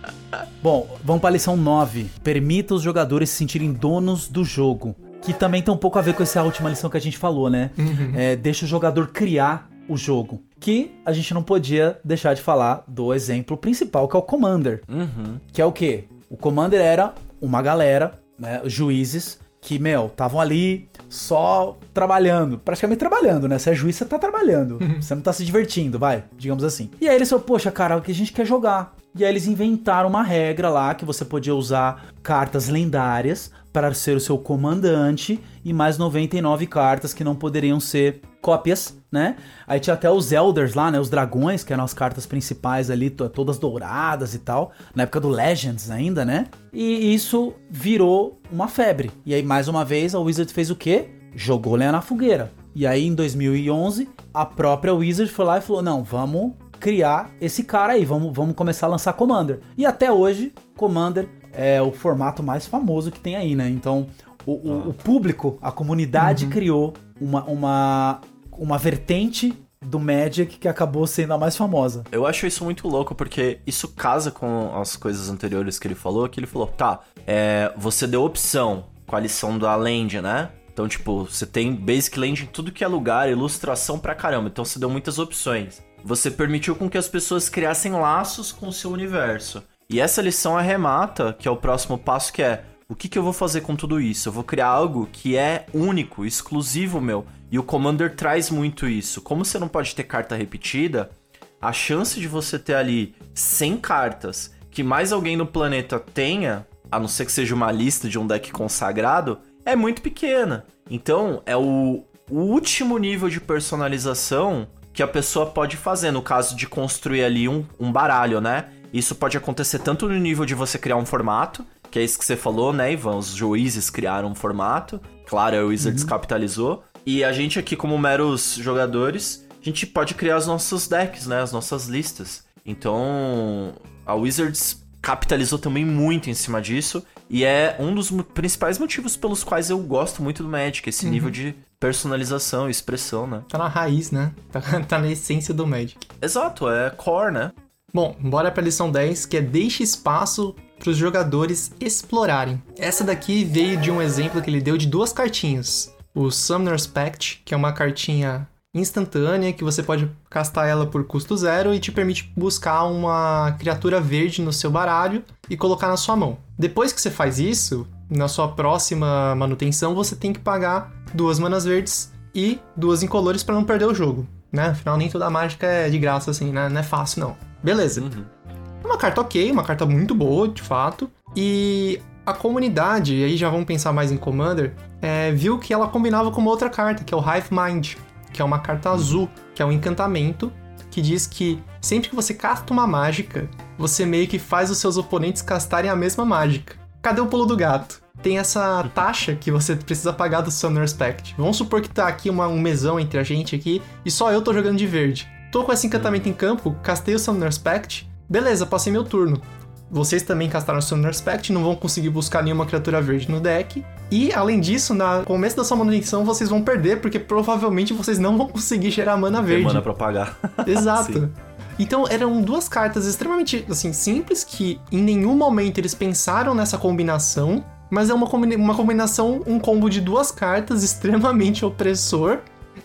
Bom, vamos pra lição 9. Permita os jogadores se sentirem donos do jogo que também tem um pouco a ver com essa última lição que a gente falou, né? Uhum. É, deixa o jogador criar o jogo. Que a gente não podia deixar de falar do exemplo principal, que é o Commander. Uhum. Que é o quê? O Commander era uma galera, né, juízes, que, meu, estavam ali só trabalhando, praticamente trabalhando, né? Se é juiz, você tá trabalhando. Uhum. Você não tá se divertindo, vai, digamos assim. E aí eles falaram, poxa, cara, o que a gente quer jogar? E aí eles inventaram uma regra lá que você podia usar cartas lendárias para ser o seu comandante e mais 99 cartas que não poderiam ser cópias, né? Aí tinha até os Elders lá, né? Os dragões, que eram as cartas principais ali, todas douradas e tal. Na época do Legends ainda, né? E isso virou uma febre. E aí, mais uma vez, a Wizard fez o quê? Jogou lenha na fogueira. E aí, em 2011, a própria Wizard foi lá e falou: não, vamos criar esse cara aí, vamos, vamos começar a lançar Commander. E até hoje, Commander é o formato mais famoso que tem aí, né? Então, o, o, ah. o público, a comunidade uhum. criou uma, uma, uma vertente do Magic que acabou sendo a mais famosa. Eu acho isso muito louco porque isso casa com as coisas anteriores que ele falou, que ele falou, tá, é, você deu opção com a lição da Land, né? Então, tipo, você tem Basic Land em tudo que é lugar, ilustração pra caramba. Então você deu muitas opções. Você permitiu com que as pessoas criassem laços com o seu universo. E essa lição arremata, que é o próximo passo, que é o que, que eu vou fazer com tudo isso? Eu vou criar algo que é único, exclusivo meu. E o Commander traz muito isso. Como você não pode ter carta repetida, a chance de você ter ali 100 cartas que mais alguém no planeta tenha, a não ser que seja uma lista de um deck consagrado, é muito pequena. Então, é o, o último nível de personalização que a pessoa pode fazer, no caso de construir ali um, um baralho, né? Isso pode acontecer tanto no nível de você criar um formato, que é isso que você falou, né, Ivan? Os juízes criaram um formato, claro, a Wizards uhum. capitalizou. E a gente aqui, como meros jogadores, a gente pode criar os nossos decks, né? As nossas listas. Então, a Wizards capitalizou também muito em cima disso. E é um dos principais motivos pelos quais eu gosto muito do Magic, esse uhum. nível de personalização e expressão, né? Tá na raiz, né? [LAUGHS] Tá, tá na essência do Magic. Exato, é core, né? Bom, bora pra lição 10, que é deixe espaço para os jogadores explorarem. Essa daqui veio de um exemplo que ele deu de duas cartinhas. O Summoner's Pact, que é uma cartinha instantânea que você pode castar ela por custo zero e te permite buscar uma criatura verde no seu baralho e colocar na sua mão. Depois que você faz isso, na sua próxima manutenção você tem que pagar duas manas verdes e duas incolores para não perder o jogo, né? Afinal nem toda mágica é de graça assim, né? Não é fácil não. Beleza. Uhum. Uma carta ok, uma carta muito boa, de fato. E a comunidade, e aí já vamos pensar mais em Commander, é, viu que ela combinava com uma outra carta, que é o Hive Mind, que é uma carta azul, que é um encantamento que diz que sempre que você casta uma mágica, você meio que faz os seus oponentes castarem a mesma mágica. Cadê o pulo do gato? Tem essa [LAUGHS] taxa que você precisa pagar do Summoner's Pact. Vamos supor que tá aqui uma, um mesão entre a gente aqui e só eu tô jogando de verde. Tô com esse encantamento em campo, castei o Summoner's Pact, beleza, passei meu turno. Vocês também castaram o Summoner's Pact, não vão conseguir buscar nenhuma criatura verde no deck. E, além disso, no começo da sua manutenção, vocês vão perder, porque provavelmente vocês não vão conseguir gerar mana verde. Tem mana pra pagar. [LAUGHS] Exato. Então, eram duas cartas extremamente, assim, simples, que em nenhum momento eles pensaram nessa combinação, mas é uma, combina uma combinação, um combo de duas cartas [LAUGHS] extremamente opressor,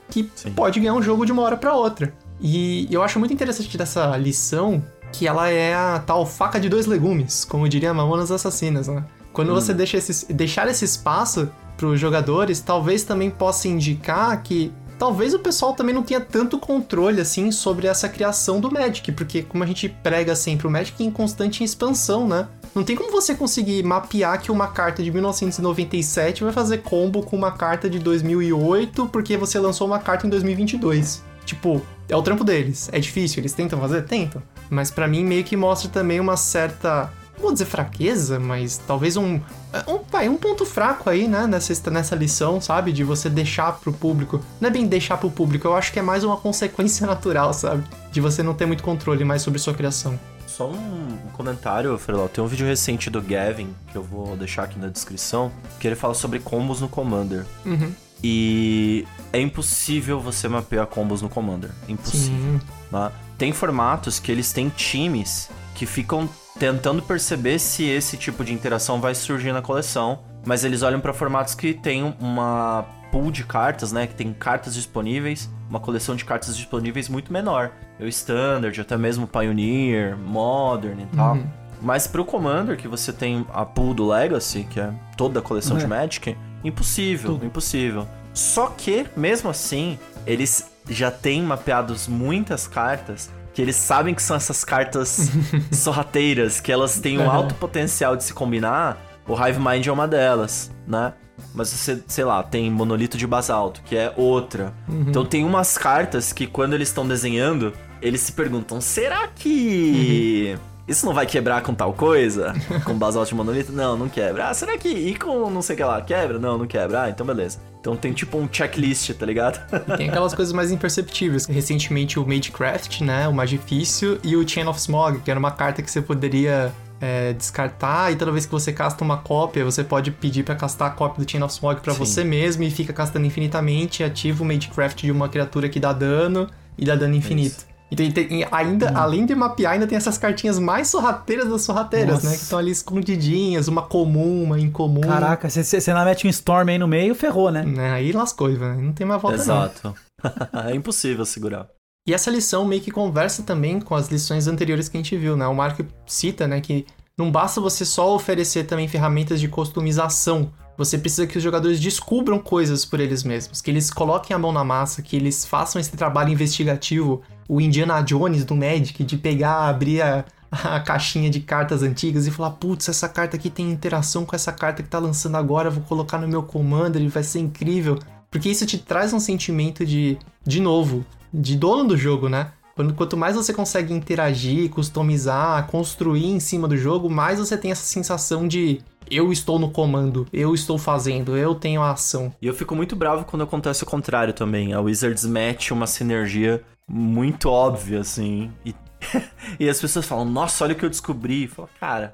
que Sim. pode ganhar um jogo de uma hora para outra. E eu acho muito interessante dessa lição que ela é a tal faca de dois legumes, como diria Mamonas Assassinas, né? Quando hum. você deixa esse, deixar esse espaço para os jogadores, talvez também possa indicar que talvez o pessoal também não tenha tanto controle assim sobre essa criação do Magic, porque como a gente prega sempre o Magic em constante expansão, né? Não tem como você conseguir mapear que uma carta de 1997 vai fazer combo com uma carta de 2008 porque você lançou uma carta em 2022. Tipo, é o trampo deles. É difícil, eles tentam fazer? Tentam. Mas para mim meio que mostra também uma certa. Não vou dizer fraqueza, mas talvez um. Um, vai, um ponto fraco aí, né? Nessa, nessa lição, sabe? De você deixar pro público. Não é bem deixar pro público, eu acho que é mais uma consequência [LAUGHS] natural, sabe? De você não ter muito controle mais sobre sua criação. Só um comentário, Frelau. Tem um vídeo recente do Gavin, que eu vou deixar aqui na descrição, que ele fala sobre combos no Commander. Uhum. E é impossível você mapear combos no Commander. Impossível. Tá? Tem formatos que eles têm times que ficam tentando perceber se esse tipo de interação vai surgir na coleção, mas eles olham para formatos que tem uma pool de cartas, né, que tem cartas disponíveis, uma coleção de cartas disponíveis muito menor. É o Standard, até mesmo Pioneer, Modern e tal. Uhum. Mas pro Commander, que você tem a pool do Legacy, que é toda a coleção de é. Magic, Impossível, Tudo. impossível. Só que, mesmo assim, eles já têm mapeados muitas cartas que eles sabem que são essas cartas [LAUGHS] sorrateiras, que elas têm um alto potencial de se combinar. O Hive Mind é uma delas, né? Mas você, sei lá, tem Monolito de Basalto, que é outra. Uhum. Então tem umas cartas que quando eles estão desenhando, eles se perguntam: será que. Uhum isso não vai quebrar com tal coisa? [LAUGHS] Com basalto monolito? Não, não quebra. Ah, será que. E com não sei o que lá? Quebra? Não, não quebra. Ah, então beleza. Então tem tipo um checklist, tá ligado? E tem aquelas coisas mais imperceptíveis. Recentemente o Magecraft, né? O mais difícil, e o Chain of Smog, que era uma carta que você poderia é, descartar e toda vez que você casta uma cópia, você pode pedir para castar a cópia do Chain of Smog para você mesmo e fica castando infinitamente, ativa o Magecraft de uma criatura que dá dano e dá dano infinito. Então, tem, ainda, hum. além de mapear, ainda tem essas cartinhas mais sorrateiras das sorrateiras, Nossa. né? Que estão ali escondidinhas, uma comum, uma incomum. Caraca, você, você não mete um Storm aí no meio, ferrou, né? né? Aí lascou, velho. Não tem mais volta Exato. [LAUGHS] é impossível segurar. E essa lição meio que conversa também com as lições anteriores que a gente viu, né? O Mark cita, né, que não basta você só oferecer também ferramentas de customização. Você precisa que os jogadores descubram coisas por eles mesmos, que eles coloquem a mão na massa, que eles façam esse trabalho investigativo o Indiana Jones do Magic, de pegar, abrir a, a caixinha de cartas antigas e falar, putz, essa carta aqui tem interação com essa carta que tá lançando agora, vou colocar no meu commander, vai ser incrível. Porque isso te traz um sentimento de, de novo, de dono do jogo, né? Quando, quanto mais você consegue interagir, customizar, construir em cima do jogo, mais você tem essa sensação de eu estou no comando, eu estou fazendo, eu tenho a ação. E eu fico muito bravo quando acontece o contrário também. A Wizards mete uma sinergia muito óbvia, assim. E, [LAUGHS] e as pessoas falam, nossa, olha o que eu descobri. Fala, cara,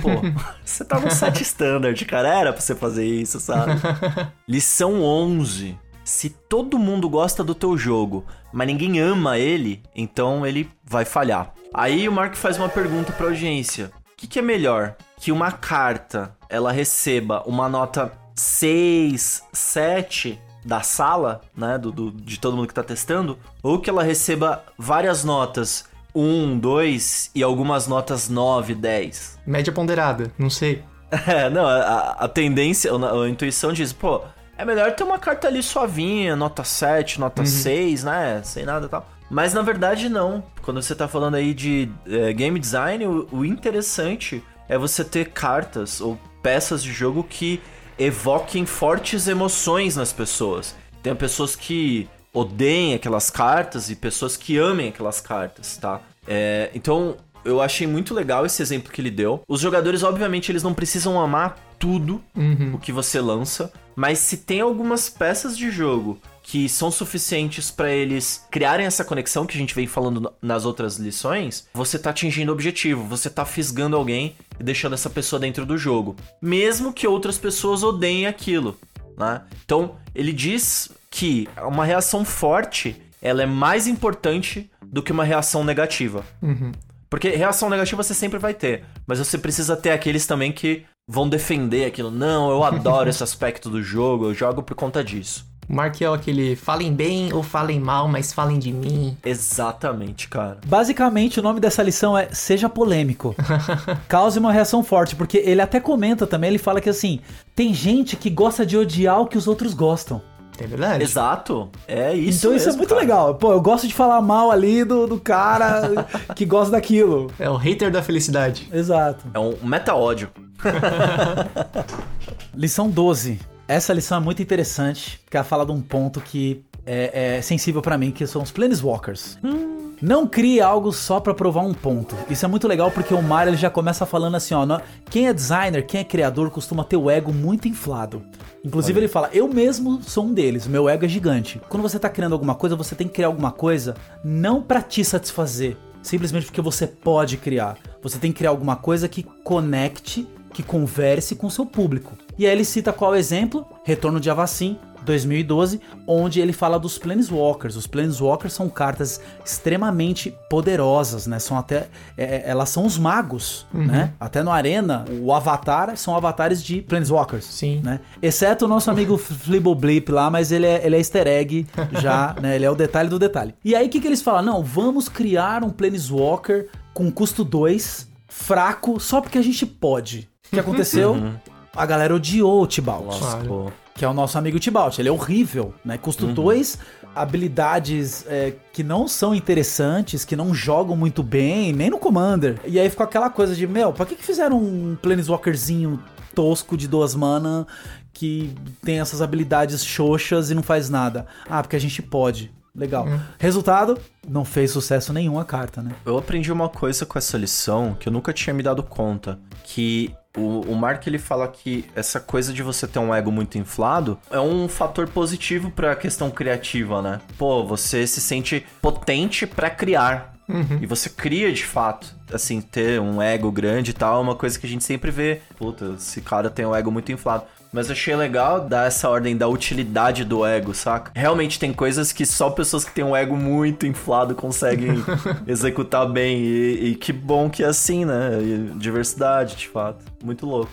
pô, [LAUGHS] você tá no set standard, cara. Era pra você fazer isso, sabe? [LAUGHS] Lição 11. Se todo mundo gosta do teu jogo, mas ninguém ama ele, então ele vai falhar. Aí o Mark faz uma pergunta pra audiência. O que, que é melhor? Que uma carta ela receba uma nota 6, 7 da sala, né? Do, do, de todo mundo que tá testando, ou que ela receba várias notas 1, 2 e algumas notas 9, 10. Média ponderada, não sei. [LAUGHS] É, não, a, a tendência, a, a, intuição diz, pô, é melhor ter uma carta ali suavinha, nota 7, nota uhum. 6, né? Sem nada e tal. Mas na verdade não. Quando você tá falando aí de é, game design, o, o interessante é você ter cartas ou peças de jogo que evoquem fortes emoções nas pessoas. Tem pessoas que odeiem aquelas cartas e pessoas que amem aquelas cartas, tá? É, então, eu achei muito legal esse exemplo que ele deu. Os jogadores, obviamente, eles não precisam amar tudo uhum. o que você lança, mas se tem algumas peças de jogo que são suficientes para eles criarem essa conexão que a gente vem falando nas outras lições, você tá atingindo o objetivo, você tá fisgando alguém e deixando essa pessoa dentro do jogo, mesmo que outras pessoas odeiem aquilo, né? Então, ele diz que uma reação forte, ela é mais importante do que uma reação negativa. Uhum. Porque reação negativa você sempre vai ter, mas você precisa ter aqueles também que vão defender aquilo. Não, eu adoro [LAUGHS] esse aspecto do jogo, eu jogo por conta disso. Mark é aquele falem bem ou falem mal, mas falem de mim. Exatamente, cara. Basicamente, o nome dessa lição é Seja polêmico. [LAUGHS] Cause uma reação forte, porque ele até comenta também, ele fala que assim, tem gente que gosta de odiar o que os outros gostam. É verdade. Exato. É isso. Então isso é muito cara. legal. Pô, eu gosto de falar mal ali do, do cara [LAUGHS] que gosta daquilo. É o hater da felicidade. Exato. É um meta-ódio. [LAUGHS] lição 12. Essa lição é muito interessante, porque ela fala de um ponto que é, é sensível para mim, que são os Planeswalkers. Hum. Não crie algo só para provar um ponto. Isso é muito legal porque o Mario ele já começa falando assim, ó, quem é designer, quem é criador costuma ter o ego muito inflado. Inclusive Olha. ele fala, eu mesmo sou um deles, meu ego é gigante. Quando você tá criando alguma coisa, você tem que criar alguma coisa não para te satisfazer, simplesmente porque você pode criar. Você tem que criar alguma coisa que conecte, que converse com o seu público. E aí ele cita qual exemplo? Retorno de Avacyn, 2012, onde ele fala dos Planeswalkers. Os Planeswalkers são cartas extremamente poderosas, né? São até, é, é, elas são os magos, uhum. né? Até no Arena, o Avatar são avatares de Planeswalkers, sim, né? Exceto o nosso amigo Flibblip lá, mas ele é, ele é Easter egg já, [LAUGHS] né? Ele é o detalhe do detalhe. E aí o que, que eles falam? Não, vamos criar um Planeswalker com custo 2, fraco, só porque a gente pode. O que aconteceu? Uhum. A galera odiou o Tibalt. Claro que é o nosso amigo Tibalt. Ele é horrível, né? Custo 2, uhum. habilidades é, que não são interessantes, que não jogam muito bem, nem no Commander. E aí ficou aquela coisa de, meu, pra que, que fizeram um Planeswalkerzinho tosco de duas mana que tem essas habilidades xoxas e não faz nada? Ah, porque a gente pode. Legal. Uhum. Resultado, não fez sucesso nenhum a carta, né? Eu aprendi uma coisa com essa lição que eu nunca tinha me dado conta, que o, o Mark ele fala que essa coisa de você ter um ego muito inflado é um fator positivo para a questão criativa, né? Pô, você se sente potente para criar. Uhum. E você cria de fato. Assim, ter um ego grande e tal é uma coisa que a gente sempre vê. Puta, esse cara tem um ego muito inflado. Mas achei legal dar essa ordem da utilidade do ego, saca? Realmente tem coisas que só pessoas que têm um ego muito inflado conseguem [LAUGHS] executar bem. E, e, que bom que é assim, né? E diversidade, de fato. Muito louco.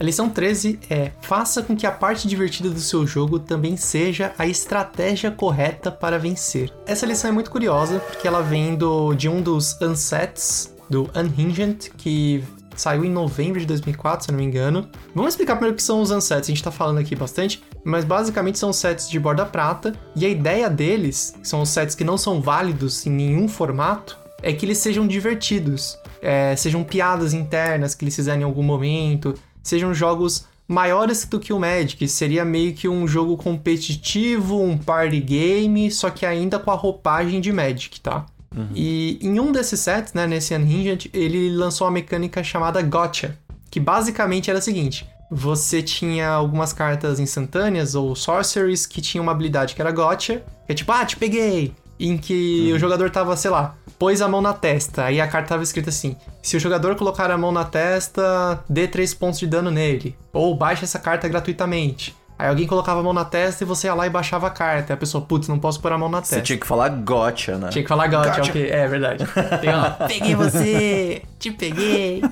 A lição 13 é: faça com que a parte divertida do seu jogo também seja a estratégia correta para vencer. Essa lição é muito curiosa porque ela vem do, de um dos unsets do Unhinged, que saiu em novembro de 2004, se não me engano. Vamos explicar primeiro o que são os unsets, a gente tá falando aqui bastante, mas basicamente são sets de borda prata, e a ideia deles, que são os sets que não são válidos em nenhum formato, é que eles sejam divertidos. é, sejam piadas internas que eles fizerem em algum momento, sejam jogos maiores do que o Magic, seria meio que um jogo competitivo, um party game, só que ainda com a roupagem de Magic, tá? Uhum. E em um desses sets, né, nesse Unhinged, ele lançou uma mecânica chamada Gotcha, que basicamente era o seguinte: você tinha algumas cartas instantâneas ou sorceries que tinham uma habilidade que era Gotcha, que é tipo, ah, te peguei! Em que uhum. o jogador tava, sei lá, pôs a mão na testa, aí a carta tava escrita assim: se o jogador colocar a mão na testa, dê 3 pontos de dano nele, ou baixe essa carta gratuitamente. Aí alguém colocava a mão na testa e você ia lá e baixava a carta. Aí a pessoa, putz, não posso pôr a mão na testa. Você tinha que falar gotcha, né? Tinha que falar gotcha, gotcha. ok. É verdade. Tem, [LAUGHS] peguei você, te peguei.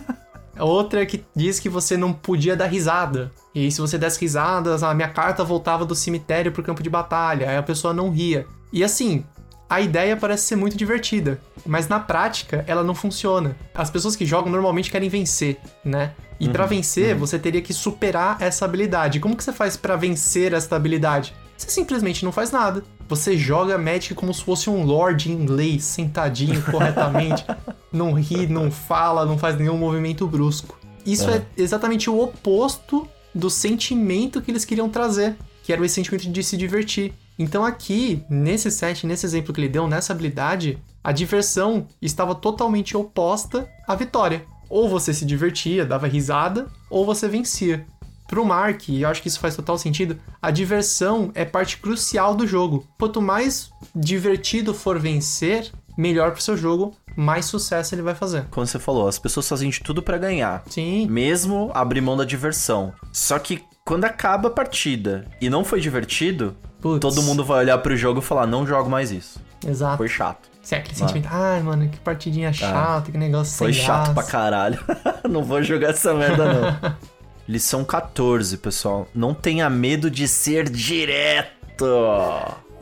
Outra que diz que você não podia dar risada. E se você desse risadas, a minha carta voltava do cemitério pro campo de batalha. Aí a pessoa não ria. E assim, a ideia parece ser muito divertida, mas na prática ela não funciona. As pessoas que jogam normalmente querem vencer, né? E uhum, para vencer, uhum. você teria que superar essa habilidade. Como que você faz para vencer essa habilidade? Você simplesmente não faz nada. Você joga Magic como se fosse um lord inglês, sentadinho [LAUGHS] corretamente. não ri, não fala, não faz nenhum movimento brusco. Isso é. é exatamente o oposto do sentimento que eles queriam trazer, que era o sentimento de se divertir. Então aqui, nesse set, nesse exemplo que ele deu, nessa habilidade, a diversão estava totalmente oposta à vitória. Ou você se divertia, dava risada, ou você vencia. Pro Mark, e eu acho que isso faz total sentido, a diversão é parte crucial do jogo. Quanto mais divertido for vencer, melhor pro seu jogo, mais sucesso ele vai fazer. Como você falou, as pessoas fazem de tudo para ganhar. Sim. Mesmo abrir mão da diversão. Só que quando acaba a partida e não foi divertido, Puts. todo mundo vai olhar pro jogo e falar: não jogo mais isso. Exato. Foi chato. Se é aquele sentimento, ai, mano, que partidinha chata, que negócio Foi chato graça. pra caralho. [LAUGHS] não vou jogar essa merda, não. [LAUGHS] Lição 14, pessoal. Não tenha medo de ser direto.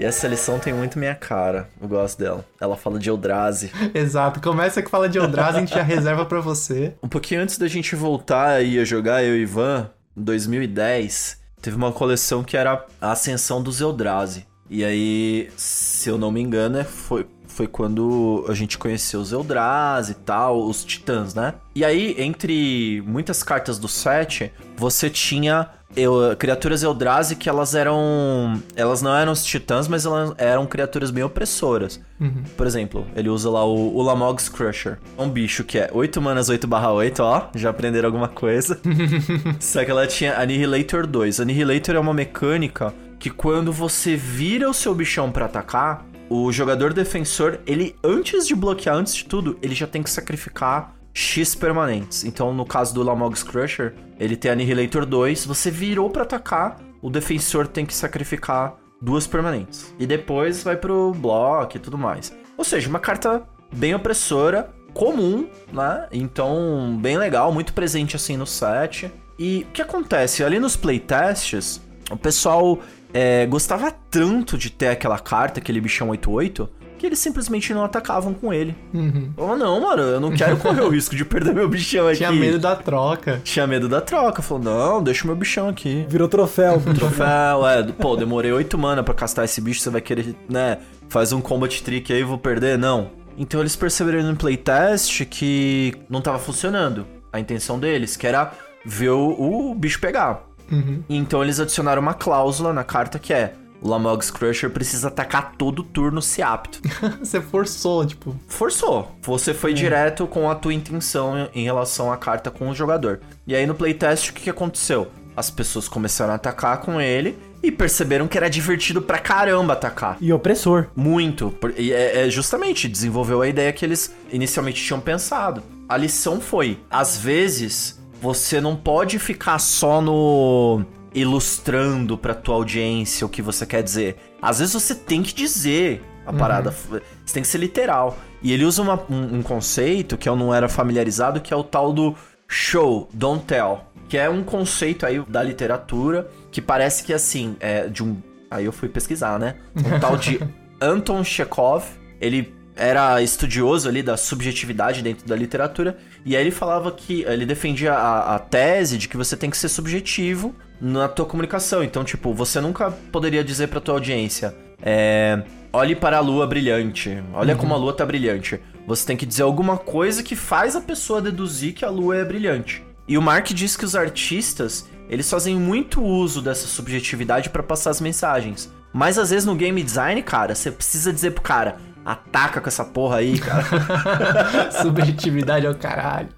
E essa lição tem muito minha cara. Eu gosto dela. Ela fala de Eldrazi. [LAUGHS] Exato. Começa que fala de Eldrazi, a gente já reserva para você. Um pouquinho antes da gente voltar aí a jogar, eu e Ivan, em 2010, teve uma coleção que era a Ascensão dos Eldrazi. E aí, se eu não me engano, é, foi, foi quando a gente conheceu os Eldrazi e tal, os Titãs, né? E aí, entre muitas cartas do set, você tinha eu, criaturas Eldrazi que elas eram. Elas não eram os titãs, mas elas eram criaturas bem opressoras. Uhum. Por exemplo, ele usa lá o, o Lamog's Crusher. Um bicho que é 8 manas 8 barra 8, ó. Já aprenderam alguma coisa. [LAUGHS] Só que ela tinha Annihilator 2. Annihilator é uma mecânica que quando você vira o seu bichão para atacar, o jogador defensor, ele, antes de bloquear, antes de tudo, ele já tem que sacrificar X permanentes. Então, no caso do Lamog's Crusher, ele tem Annihilator 2, você virou para atacar, o defensor tem que sacrificar duas permanentes. E depois vai pro bloco e tudo mais. Ou seja, uma carta bem opressora, comum, né? Então, bem legal, muito presente assim no set. E o que acontece? Ali nos playtests, o pessoal é, gostava tanto de ter aquela carta, aquele bichão 88, que eles simplesmente não atacavam com ele. Uhum. Oh, não, mano, eu não quero correr o risco de perder meu bichão aqui. Tinha medo da troca. Tinha medo da troca. Falou, não, deixa o meu bichão aqui. Virou troféu. [LAUGHS] troféu, é. Pô, demorei 8 mana para castar esse bicho, você vai querer, né, faz um combat trick aí, vou perder? Não. Então eles perceberam no playtest que não tava funcionando a intenção deles, que era ver o, o bicho pegar. Uhum. Então eles adicionaram uma cláusula na carta que é o Lamog's Crusher precisa atacar todo turno se apto. [LAUGHS] Você forçou, tipo. Forçou. Você foi é. direto com a tua intenção em relação à carta com o jogador. E aí no playtest o que, que aconteceu? As pessoas começaram a atacar com ele e perceberam que era divertido pra caramba atacar. E opressor. Muito. E é, é justamente desenvolveu a ideia que eles inicialmente tinham pensado. A lição foi: às vezes você não pode ficar só no ilustrando pra tua audiência o que você quer dizer. Às vezes você tem que dizer a uhum. parada, você tem que ser literal. E ele usa uma, um, um, conceito que eu não era familiarizado, que é o tal do show, don't tell. Que é um conceito aí da literatura que parece que assim, é de um. Aí eu fui pesquisar, né? Um tal de [LAUGHS] Anton Chekhov. Ele era estudioso ali da subjetividade dentro da literatura, e aí ele falava que ele defendia a, a, tese de que você tem que ser subjetivo na tua comunicação. Então, tipo, você nunca poderia dizer pra tua audiência, é, olhe para a lua brilhante, olha uhum. como a lua tá brilhante. Você tem que dizer alguma coisa que faz a pessoa deduzir que a lua é brilhante. E o Mark diz que os artistas, eles fazem muito uso dessa subjetividade para passar as mensagens. Mas às vezes no game design, cara, você precisa dizer pro cara, ataca com essa porra aí, cara. [LAUGHS] Subjetividade ao caralho.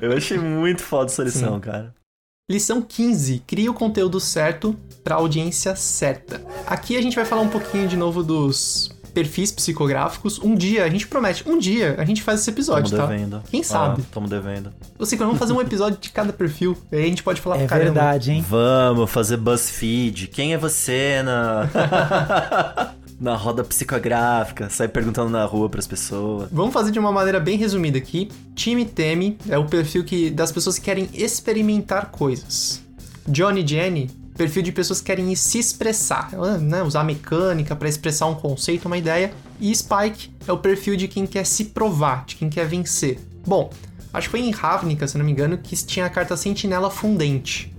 Eu achei muito foda essa lição, Sim. cara. Lição 15. Cria o conteúdo certo para a audiência certa. Aqui a gente vai falar um pouquinho de novo dos perfis psicográficos. Um dia, a gente promete, um dia a gente faz esse episódio, tamo tá? devendo. Quem sabe? Ah, tamo devendo. Você vamos fazer um episódio de cada perfil. Aí a gente pode falar É verdade, hein? Vamos fazer BuzzFeed. Quem é você na [LAUGHS] na roda psicográfica, sai perguntando na rua para as pessoas. Vamos fazer de uma maneira bem resumida aqui. Time Teme é o perfil que das pessoas que querem experimentar coisas. Johnny Jenny perfil de pessoas que querem se expressar, né? usar mecânica para expressar um conceito, uma ideia. E Spike é o perfil de quem quer se provar, de quem quer vencer. Bom, acho que foi em Ravnica, se não me engano, que tinha a carta Sentinela Fundente.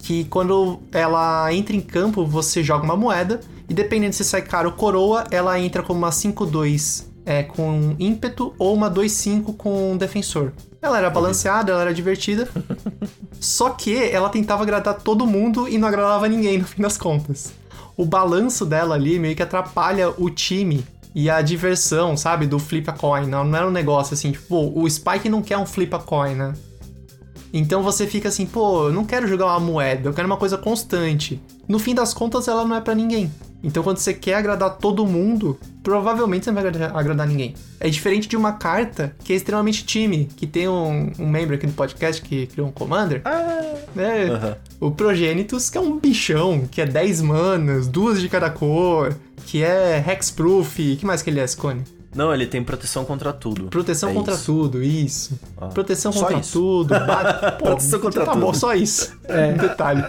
Que quando ela entra em campo, você joga uma moeda, e dependendo se sai cara ou coroa, ela entra como uma 5-2 é, com ímpeto ou uma 2-5 com defensor. Ela era balanceada, ela era divertida. [LAUGHS] Só que ela tentava agradar todo mundo e não agradava ninguém no fim das contas. O balanço dela ali meio que atrapalha o time e a diversão, sabe? Do flip a coin. Não, não era um negócio assim, tipo, o Spike não quer um flip a coin, né? Então você fica assim, pô, eu não quero jogar uma moeda, eu quero uma coisa constante. No fim das contas, ela não é para ninguém. Então, quando você quer agradar todo mundo, provavelmente você não vai agradar, agradar, ninguém. É diferente de uma carta que é extremamente time, que tem um, um membro aqui do podcast que criou um commander. Ah, né? Uhum. O Progenitus, que é um bichão, que é 10 manas, duas de cada cor, que é hexproof. que mais que ele é, Scone? Não, ele tem proteção contra tudo. Proteção é contra isso. tudo, isso. Ah. Proteção contra isso. tudo. [LAUGHS] Pô, proteção contra tá tudo. Tá bom, só isso. É. Um [LAUGHS] detalhe.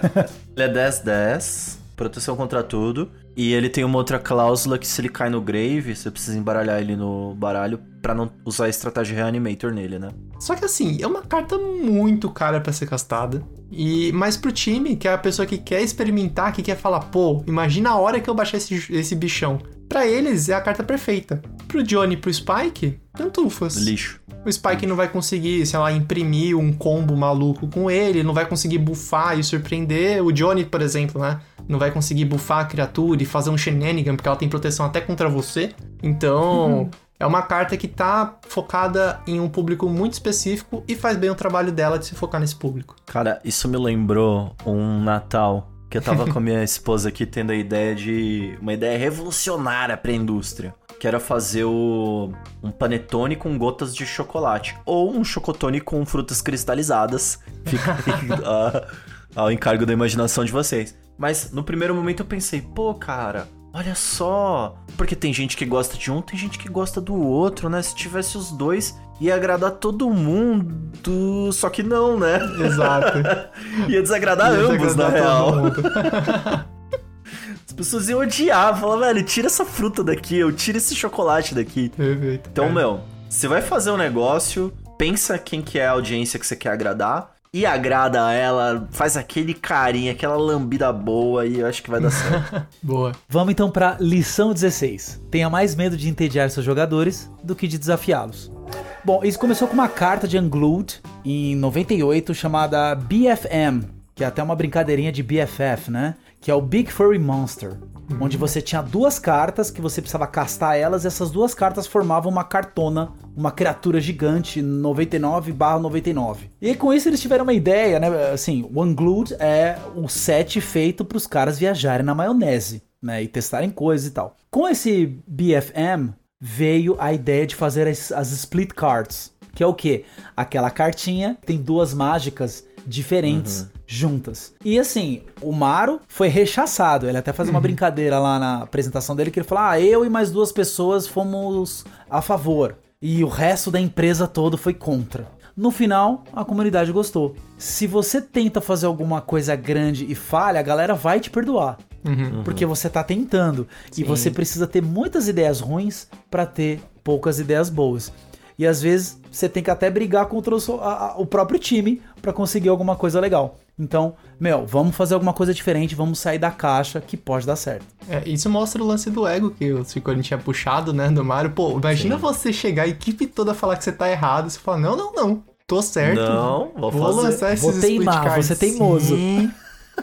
Ele é 10-10, proteção contra tudo. E ele tem uma outra cláusula que se ele cai no grave, você precisa embaralhar ele no baralho para não usar a estratégia reanimator nele, né? Só que assim, é uma carta muito cara para ser castada. E mais pro time, que é a pessoa que quer experimentar, que quer falar, pô, imagina a hora que eu baixar esse, esse bichão. Para eles é a carta perfeita. Pro Johnny e pro Spike, tantufas. Lixo. O Spike não vai conseguir, sei lá, imprimir um combo maluco com ele, não vai conseguir bufar e surpreender. O Johnny, por exemplo, né? Não vai conseguir bufar a criatura e fazer um shenanigan, porque ela tem proteção até contra você. Então, uhum. é uma carta que tá focada em um público muito específico e faz bem o trabalho dela de se focar nesse público. Cara, isso me lembrou um Natal que eu tava com a minha [LAUGHS] esposa aqui tendo a ideia de. uma ideia revolucionária pra indústria. Que era fazer o, um panetone com gotas de chocolate. Ou um chocotone com frutas cristalizadas. Fica aí, [LAUGHS] ao encargo da imaginação de vocês. Mas no primeiro momento eu pensei, pô, cara, olha só. Porque tem gente que gosta de um, tem gente que gosta do outro, né? Se tivesse os dois, ia agradar todo mundo. Só que não, né? Exato. [LAUGHS] ia desagradar ia ambos, desagradar na real. [LAUGHS] [LAUGHS] As pessoas iam odiar, falar, velho, tira essa fruta daqui, eu tiro esse chocolate daqui. Perfeito. Então, é. meu, você vai fazer um negócio, pensa quem que é a audiência que você quer agradar e agrada ela, faz aquele carinho, aquela lambida boa e eu acho que vai dar certo. [LAUGHS] boa. Vamos então para lição 16. Tenha mais medo de entediar seus jogadores do que de desafiá-los. Bom, isso começou com uma carta de Unglued em 98 chamada BFM, que é até uma brincadeirinha de BFF, né? Que é o Big Furry Monster onde você tinha duas cartas que você precisava castar elas, e essas duas cartas formavam uma cartona, uma criatura gigante 99/99. E com isso eles tiveram uma ideia, né? Assim, o Unglued é um set feito para os caras viajarem na maionese, né, e testarem coisas e tal. Com esse BFM veio a ideia de fazer as, as split cards, que é o que? Aquela cartinha tem duas mágicas diferentes uhum. Juntas. E assim, o Maro foi rechaçado. Ele até faz uma uhum. brincadeira lá na apresentação dele que ele falou: "Ah, eu e mais duas pessoas fomos a favor e o resto da empresa todo foi contra". No final, a comunidade gostou. Se você tenta fazer alguma coisa grande e falha, a galera vai te perdoar. Uhum. Porque você tá tentando. Sim. E você precisa ter muitas ideias ruins para ter poucas ideias boas. E às vezes você tem que até brigar contra o, a, o próprio time para conseguir alguma coisa legal. Então, meu, vamos fazer alguma coisa diferente, vamos sair da caixa que pode dar certo. É, isso mostra o lance do ego que o Ciccone tinha puxado, né, do Mario. Pô, imagina Sim. você chegar, a equipe toda falar que você tá errado, você fala, não, não, não, tô certo. Não, vou, vou fazer. lançar esses vou teimar, você é teimoso. Sim,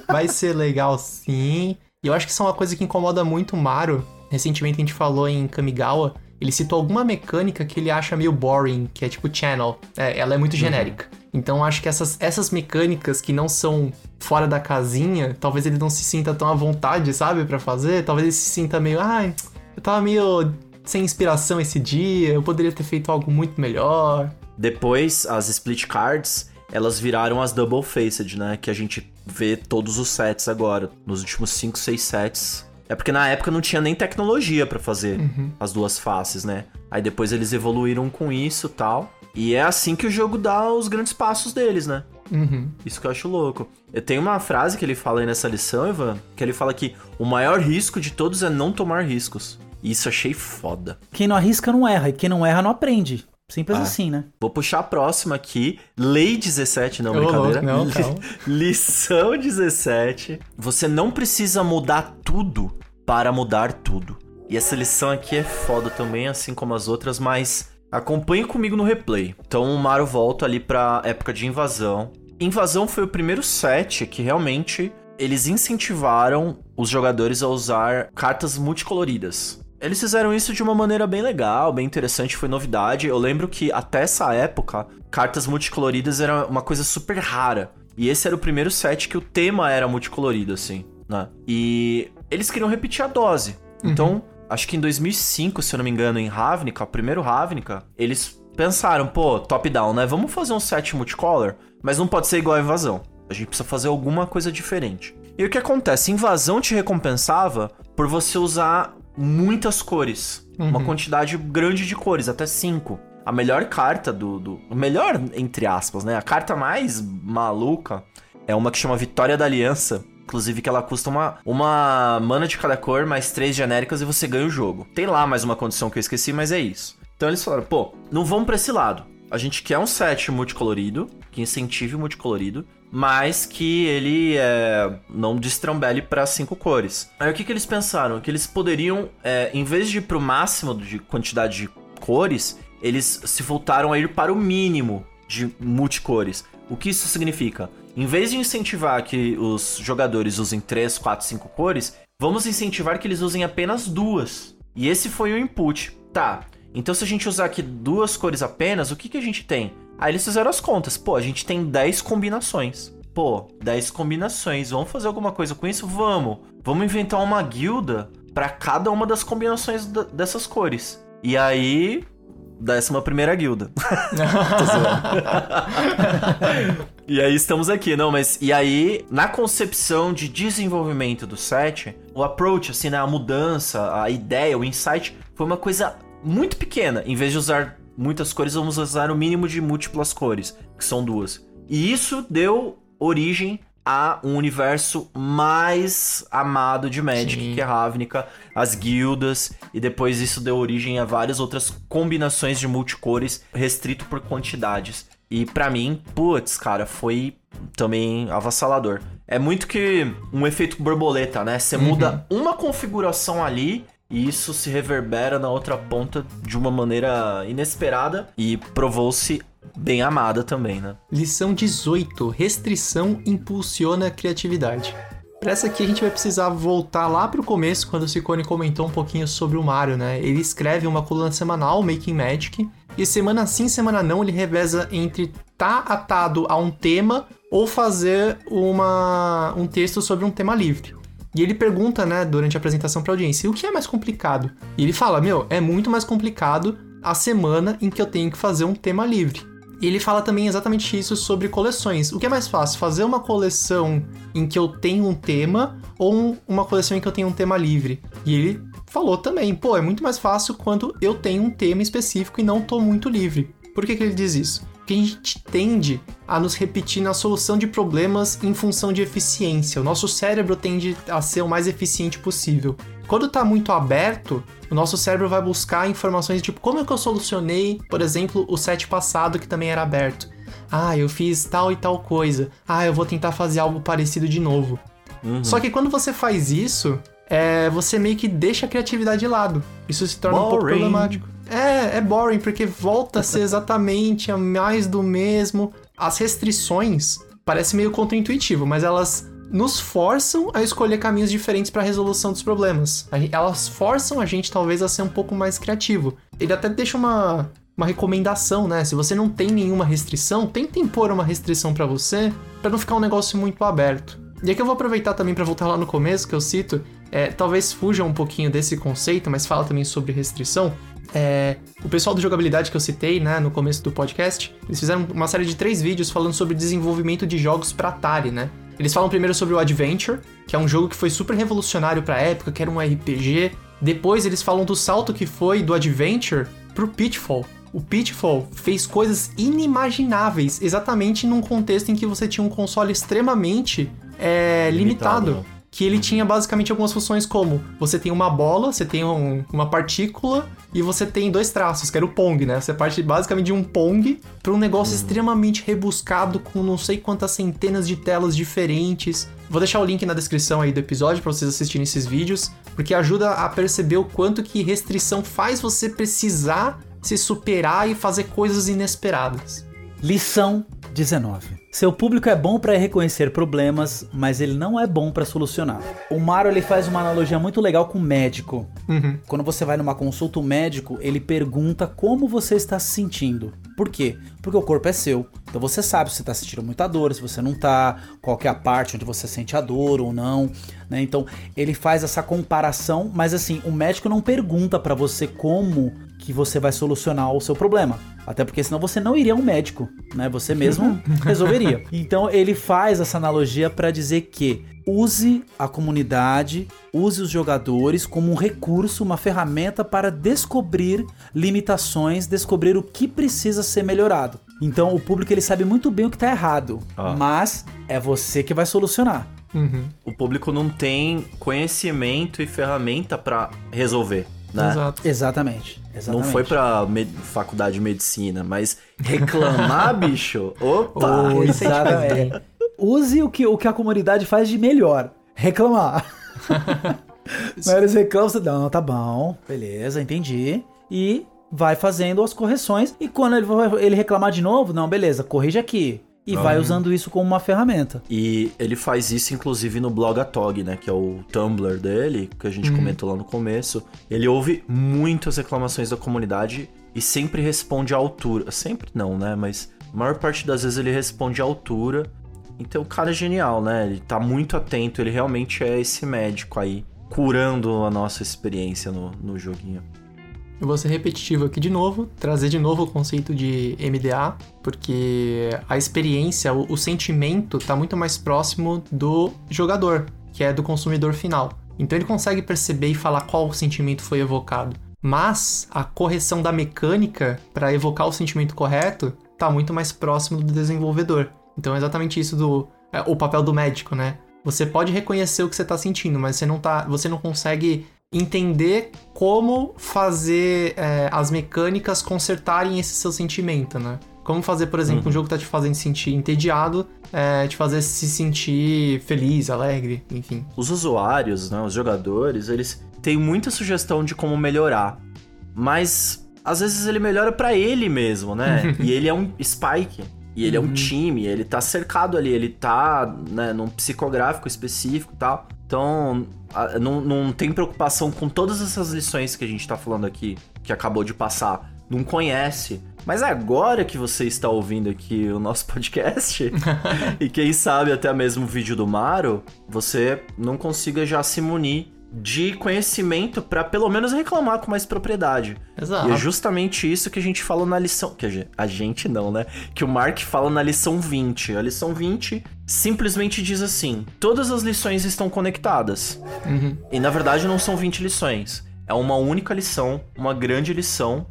vai ser legal sim. E eu acho que isso é uma coisa que incomoda muito o Mario. Recentemente a gente falou em Kamigawa, ele citou alguma mecânica que ele acha meio boring, que é tipo channel. É, ela é muito uhum. genérica. Uhum. Então acho que essas, essas mecânicas que não são fora da casinha, talvez ele não se sinta tão à vontade, sabe, para fazer. Talvez ele se sinta meio, ai, ah, eu tava meio sem inspiração esse dia, eu poderia ter feito algo muito melhor. Depois, as split cards, elas viraram as double faced, né? Que a gente vê todos os sets agora. Nos últimos 5, 6 sets, é porque na época não tinha nem tecnologia para fazer uhum. as duas faces, né? Aí depois eles evoluíram com isso tal. E é assim que o jogo dá os grandes passos deles, né? Uhum. Isso que eu acho louco. Eu tenho uma frase que ele fala aí nessa lição, Ivan, que ele fala que o maior risco de todos é não tomar riscos. E isso achei foda. Quem não arrisca não erra, e quem não erra não aprende. Simples ah, assim, né? Vou puxar a próxima aqui. Lei 17, não, brincadeira. Não, não. [LAUGHS] Lição 17. Você não precisa mudar tudo para mudar tudo. E essa lição aqui é foda também, assim como as outras, mas acompanhe comigo no replay. Então o Mario volta ali pra época de invasão. Invasão foi o primeiro set que realmente eles incentivaram os jogadores a usar cartas multicoloridas. Eles fizeram isso de uma maneira bem legal, bem interessante, foi novidade. Eu lembro que até essa época, cartas multicoloridas era uma coisa super rara. E esse era o primeiro set que o tema era multicolorido, assim, né? E eles queriam repetir a dose. Uhum. Acho que em 2005, se eu não me engano, em Ravnica, o primeiro Ravnica, eles pensaram, pô, top-down, né? Vamos fazer um set multicolor, mas não pode ser igual a invasão. A gente precisa fazer alguma coisa diferente. E o que acontece? Invasão te recompensava por você usar muitas cores. Uhum. Uma quantidade grande de cores, até cinco. A melhor carta do, do. O melhor, entre aspas, né? A carta mais maluca é uma que chama Vitória da Aliança. Inclusive que ela custa uma, uma mana de cada cor, mais três genéricas e você ganha o jogo. Tem lá mais uma condição que eu esqueci, mas é isso. Então eles falaram, pô, não vamos pra esse lado. A gente quer um set multicolorido, que incentive o multicolorido, mas que ele é, não destrambele para cinco cores. Aí o que, que eles pensaram? Que eles poderiam, é, em vez de ir pro máximo de quantidade de cores, eles se voltaram a ir para o mínimo de multicores. O que isso significa? Em vez de incentivar que os jogadores usem 3, 4, 5 cores, vamos incentivar que eles usem apenas duas. E esse foi o input. Tá, então se a gente usar aqui duas cores apenas, o que, que a gente tem? Aí eles fizeram as contas. Pô, a gente tem 10 combinações. Pô, 10 combinações. Vamos fazer alguma coisa com isso? Vamos. Vamos inventar uma guilda para cada uma das combinações dessas cores. E aí, décima primeira guilda. [LAUGHS] e aí estamos aqui, não, mas e aí na concepção de desenvolvimento do set, o approach, assim, né, a mudança, a ideia, o insight foi uma coisa muito pequena. Em vez de usar muitas cores, vamos usar o mínimo de múltiplas cores, que são duas. E isso deu origem a um universo mais amado de Magic, Sim. que é Ravnica, as guildas, e depois isso deu origem a várias outras combinações de multicores restrito por quantidades. E para mim, putz, cara, foi também avassalador. É muito que um efeito borboleta, né? Você uhum. muda uma configuração ali e isso se reverbera na outra ponta de uma maneira inesperada e provou-se bem amada também, né? Lição 18: Restrição impulsiona a criatividade. Para essa aqui a gente vai precisar voltar lá pro começo, quando o Ciccone comentou um pouquinho sobre o Mario, né? Ele escreve uma coluna semanal, Making Magic, e semana sim, semana não, ele reveza entre tá atado a um tema ou fazer uma, um texto sobre um tema livre. E ele pergunta, né, durante a apresentação pra audiência, o que é mais complicado? E ele fala, meu, é muito mais complicado a semana em que eu tenho que fazer um tema livre. E ele fala também exatamente isso sobre coleções. O que é mais fácil, fazer uma coleção em que eu tenho um tema ou uma coleção em que eu tenho um tema livre? E ele falou também, pô, é muito mais fácil quando eu tenho um tema específico e não tô muito livre. Por que, que ele diz isso? Que a gente tende a nos repetir na solução de problemas em função de eficiência. O nosso cérebro tende a ser o mais eficiente possível. Quando está muito aberto, o nosso cérebro vai buscar informações tipo como é que eu solucionei, por exemplo, o set passado que também era aberto. Ah, eu fiz tal e tal coisa. Ah, eu vou tentar fazer algo parecido de novo. Uhum. Só que quando você faz isso, é, você meio que deixa a criatividade de lado. Isso se torna boring. um pouco problemático. É, é boring, porque volta a ser exatamente a mais do mesmo. As restrições parecem meio contraintuitivo, mas elas nos forçam a escolher caminhos diferentes para a resolução dos problemas. Elas forçam a gente talvez a ser um pouco mais criativo. Ele até deixa uma, uma recomendação, né? Se você não tem nenhuma restrição, tente impor uma restrição para você, para não ficar um negócio muito aberto. E aqui eu vou aproveitar também para voltar lá no começo que eu cito, é, talvez fuja um pouquinho desse conceito, mas fala também sobre restrição. É, o pessoal do jogabilidade que eu citei, né, no começo do podcast, eles fizeram uma série de três vídeos falando sobre desenvolvimento de jogos para Atari, né? Eles falam primeiro sobre o Adventure, que é um jogo que foi super revolucionário para época, que era um RPG. Depois eles falam do salto que foi do Adventure pro Pitfall. O Pitfall fez coisas inimagináveis, exatamente num contexto em que você tinha um console extremamente é, limitado. limitado né? Que ele tinha basicamente algumas funções como você tem uma bola, você tem um, uma partícula e você tem dois traços, que era o Pong, né? Você parte basicamente de um Pong para um negócio uhum. extremamente rebuscado com não sei quantas centenas de telas diferentes. Vou deixar o link na descrição aí do episódio para vocês assistirem esses vídeos, porque ajuda a perceber o quanto que restrição faz você precisar se superar e fazer coisas inesperadas. Lição 19. Seu público é bom para reconhecer problemas, mas ele não é bom para solucionar. O Maro ele faz uma analogia muito legal com o médico. Uhum. Quando você vai numa consulta, o médico ele pergunta como você está se sentindo. Por quê? Porque o corpo é seu. Então você sabe se você está sentindo muita dor, se você não está, qual é a parte onde você sente a dor ou não. Né? Então ele faz essa comparação, mas assim, o médico não pergunta para você como que você vai solucionar o seu problema. Até porque senão você não iria a um médico, né? Você mesmo [LAUGHS] resolveria. Então ele faz essa analogia para dizer que use a comunidade, use os jogadores como um recurso, uma ferramenta para descobrir limitações, descobrir o que precisa ser melhorado. Então o público ele sabe muito bem o que está errado, ah. mas é você que vai solucionar. Uhum. O público não tem conhecimento e ferramenta para resolver. Né? Exato. Exatamente. Exatamente. Não foi pra faculdade de medicina, mas reclamar, [LAUGHS] bicho. Opa! Oh, exatamente. Use o que, o que a comunidade faz de melhor. Reclamar. [LAUGHS] Mas eles reclamam, não, tá bom, beleza, entendi. E vai fazendo as correções. E quando ele, ele reclamar de novo, não, beleza, corrige aqui e vai usando isso como uma ferramenta. E ele faz isso, inclusive, no Blogatog, né? Que é o Tumblr dele, que a gente uhum. comentou lá no começo. Ele ouve muitas reclamações da comunidade e sempre responde à altura. Sempre não, né? Mas a maior parte das vezes ele responde à altura. Então o cara é genial, né? Ele tá muito atento, ele realmente é esse médico aí, curando a nossa experiência no, no joguinho. Eu vou ser repetitivo aqui de novo, trazer de novo o conceito de MDA, porque a experiência, o, o sentimento está muito mais próximo do jogador, que é do consumidor final. Então ele consegue perceber e falar qual sentimento foi evocado. Mas a correção da mecânica para evocar o sentimento correto está muito mais próximo do desenvolvedor. Então é exatamente isso do é, o papel do médico, né? Você pode reconhecer o que você está sentindo, mas você não tá, você não consegue entender como fazer é, as mecânicas consertarem esse seu sentimento, né? Como fazer, por exemplo, uhum. um jogo que tá te fazendo sentir entediado, é, te fazer se sentir feliz, alegre, enfim. Os usuários, né, os jogadores, eles têm muita sugestão de como melhorar, mas às vezes ele melhora para ele mesmo, né? [LAUGHS] e ele é um Spike. E ele uhum. é um uhum. time, ele tá cercado ali, ele tá né, num psicográfico específico e tal. Então, não, não tem preocupação com todas essas lições que a gente tá falando aqui, que acabou de passar. Não conhece. Mas agora que você está ouvindo aqui o nosso [LAUGHS] podcast, [LAUGHS] e quem sabe até mesmo o vídeo do Maro, você não consiga já se munir de conhecimento para pelo menos reclamar com mais propriedade. Exato. E é justamente isso que a gente falou na lição. Que a gente não, né? Que o Mark fala na lição 20. A lição 20 simplesmente diz assim: todas as lições estão conectadas. Uhum. E na verdade não são 20 lições. É uma única lição, uma grande lição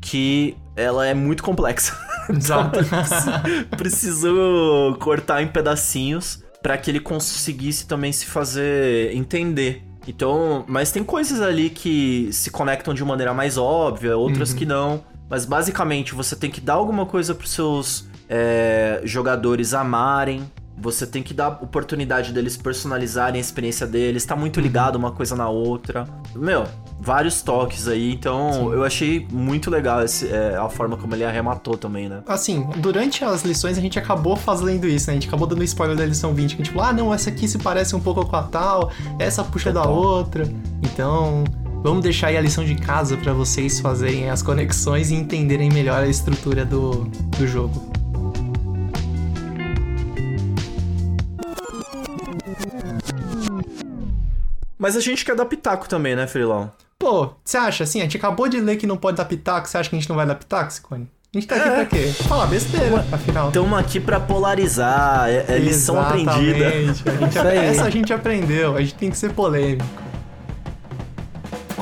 que ela é muito complexa. [LAUGHS] Exato. [LAUGHS] então, precisou cortar em pedacinhos para que ele conseguisse também se fazer entender então, mas tem coisas ali que se conectam de maneira mais óbvia, outras uhum. que não. Mas basicamente você tem que dar alguma coisa pros seus é, jogadores amarem. Você tem que dar oportunidade deles personalizarem a experiência deles. Tá muito ligado uma coisa na outra. Meu, vários toques aí. Então, Sim. eu achei muito legal esse, é, a forma como ele arrematou também, né? Assim, durante as lições a gente acabou fazendo isso, né? A gente acabou dando spoiler da lição 20. Que tipo, ah, não, essa aqui se parece um pouco com a tal, essa puxa Total. da outra. Então, Vamos deixar aí a lição de casa para vocês fazerem as conexões e entenderem melhor a estrutura do, do jogo. Mas a gente quer dar pitaco também, né, Freelão? Pô, você acha assim? A gente acabou de ler que não pode dar pitaco, você acha que a gente não vai dar pitaco, Cicone? A gente tá aqui é. pra quê? Falar besteira, afinal. Estamos aqui pra polarizar, é, é lição aprendida. A gente, [LAUGHS] essa a gente aprendeu, a gente tem que ser polêmico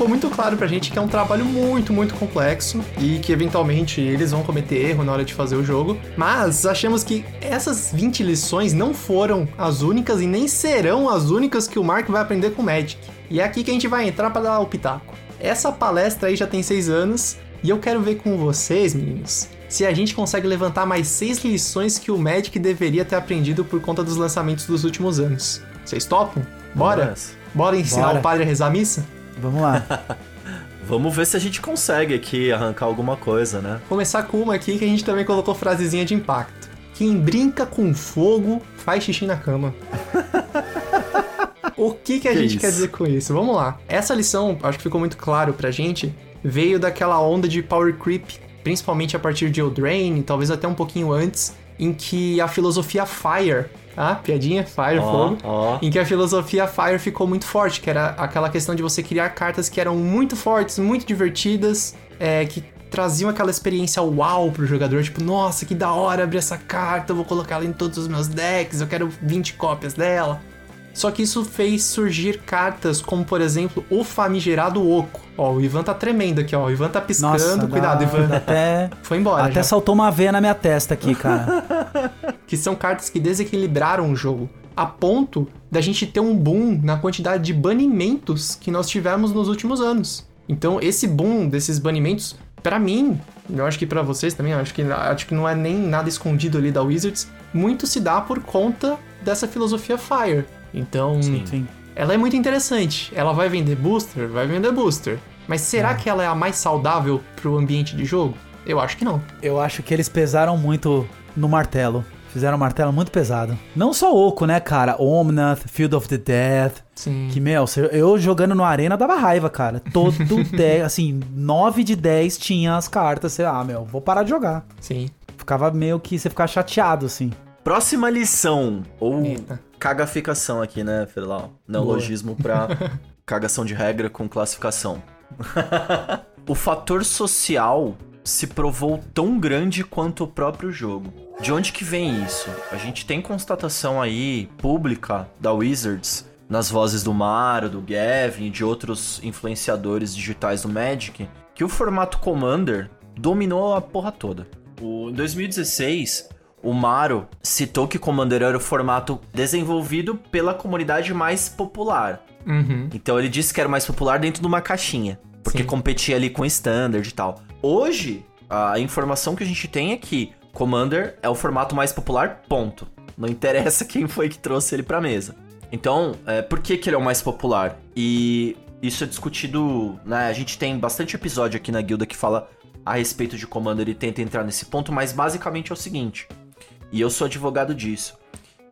ficou muito claro pra gente que é um trabalho muito, muito complexo e que eventualmente eles vão cometer erro na hora de fazer o jogo. Mas achamos que essas 20 lições não foram as únicas e nem serão as únicas que o Mark vai aprender com o Magic. E é aqui que a gente vai entrar para dar o pitaco. Essa palestra aí já tem 6 anos e eu quero ver com vocês, meninos, se a gente consegue levantar mais 6 lições que o Magic deveria ter aprendido por conta dos lançamentos dos últimos anos. Vocês topam? Bora? Bora ensinar Bora. o padre a rezar a missa? Vamos lá. [LAUGHS] Vamos ver se a gente consegue aqui arrancar alguma coisa, né? Começar com uma aqui que a gente também colocou frasezinha de impacto. Quem brinca com fogo faz xixi na cama. [LAUGHS] o que, que a que gente isso? quer dizer com isso? Vamos lá. Essa lição, acho que ficou muito claro pra gente, veio daquela onda de power creep, principalmente a partir de Eldraine, talvez até um pouquinho antes, em que a filosofia Fire ah, piadinha, Fire, oh, fogo. Oh. Em que a filosofia Fire ficou muito forte, que era aquela questão de você criar cartas que eram muito fortes, muito divertidas, é, que traziam aquela experiência uau pro jogador, tipo, nossa, que da hora abrir essa carta, eu vou colocar ela em todos os meus decks, eu quero 20 cópias dela. Só que isso fez surgir cartas como, por exemplo, o famigerado Oco. Ó, o Ivan tá tremendo aqui, ó. O Ivan tá piscando. Nossa, Cuidado, dá, Ivan. Até... [LAUGHS] Foi embora. Até já. saltou uma veia na minha testa aqui, cara. [LAUGHS] que são cartas que desequilibraram o jogo. A ponto da gente ter um boom na quantidade de banimentos que nós tivemos nos últimos anos. Então, esse boom desses banimentos, para mim, eu acho que para vocês também, acho que, acho que não é nem nada escondido ali da Wizards, muito se dá por conta dessa filosofia Fire então, sim, sim. ela é muito interessante. Ela vai vender booster? Vai vender booster. Mas será é. que ela é a mais saudável pro ambiente de jogo? Eu acho que não. Eu acho que eles pesaram muito no martelo. Fizeram um martelo muito pesado. Não só Oco, né, cara? Omnath, Field of the Death. Sim. Que, meu, eu jogando no Arena dava raiva, cara. Todo [LAUGHS] 10, assim, 9 de 10 tinha as cartas. Sei lá, meu, vou parar de jogar. Sim. Ficava meio que você ficava chateado, assim. Próxima lição, ou Eita. Cagaficação aqui, né, Felau? Neologismo pra [LAUGHS] cagação de regra com classificação. [LAUGHS] o fator social se provou tão grande quanto o próprio jogo. De onde que vem isso? A gente tem constatação aí pública da Wizards nas vozes do Mario, do Gavin e de outros influenciadores digitais do Magic que o formato Commander dominou a porra toda. O, em 2016, o Maro citou que Commander era o formato desenvolvido pela comunidade mais popular. Uhum. Então ele disse que era mais popular dentro de uma caixinha. Porque Sim. competia ali com Standard e tal. Hoje, a informação que a gente tem é que Commander é o formato mais popular, ponto. Não interessa [LAUGHS] quem foi que trouxe ele pra mesa. Então, é, por que, que ele é o mais popular? E isso é discutido, né? A gente tem bastante episódio aqui na guilda que fala a respeito de Commander e tenta entrar nesse ponto, mas basicamente é o seguinte: e eu sou advogado disso.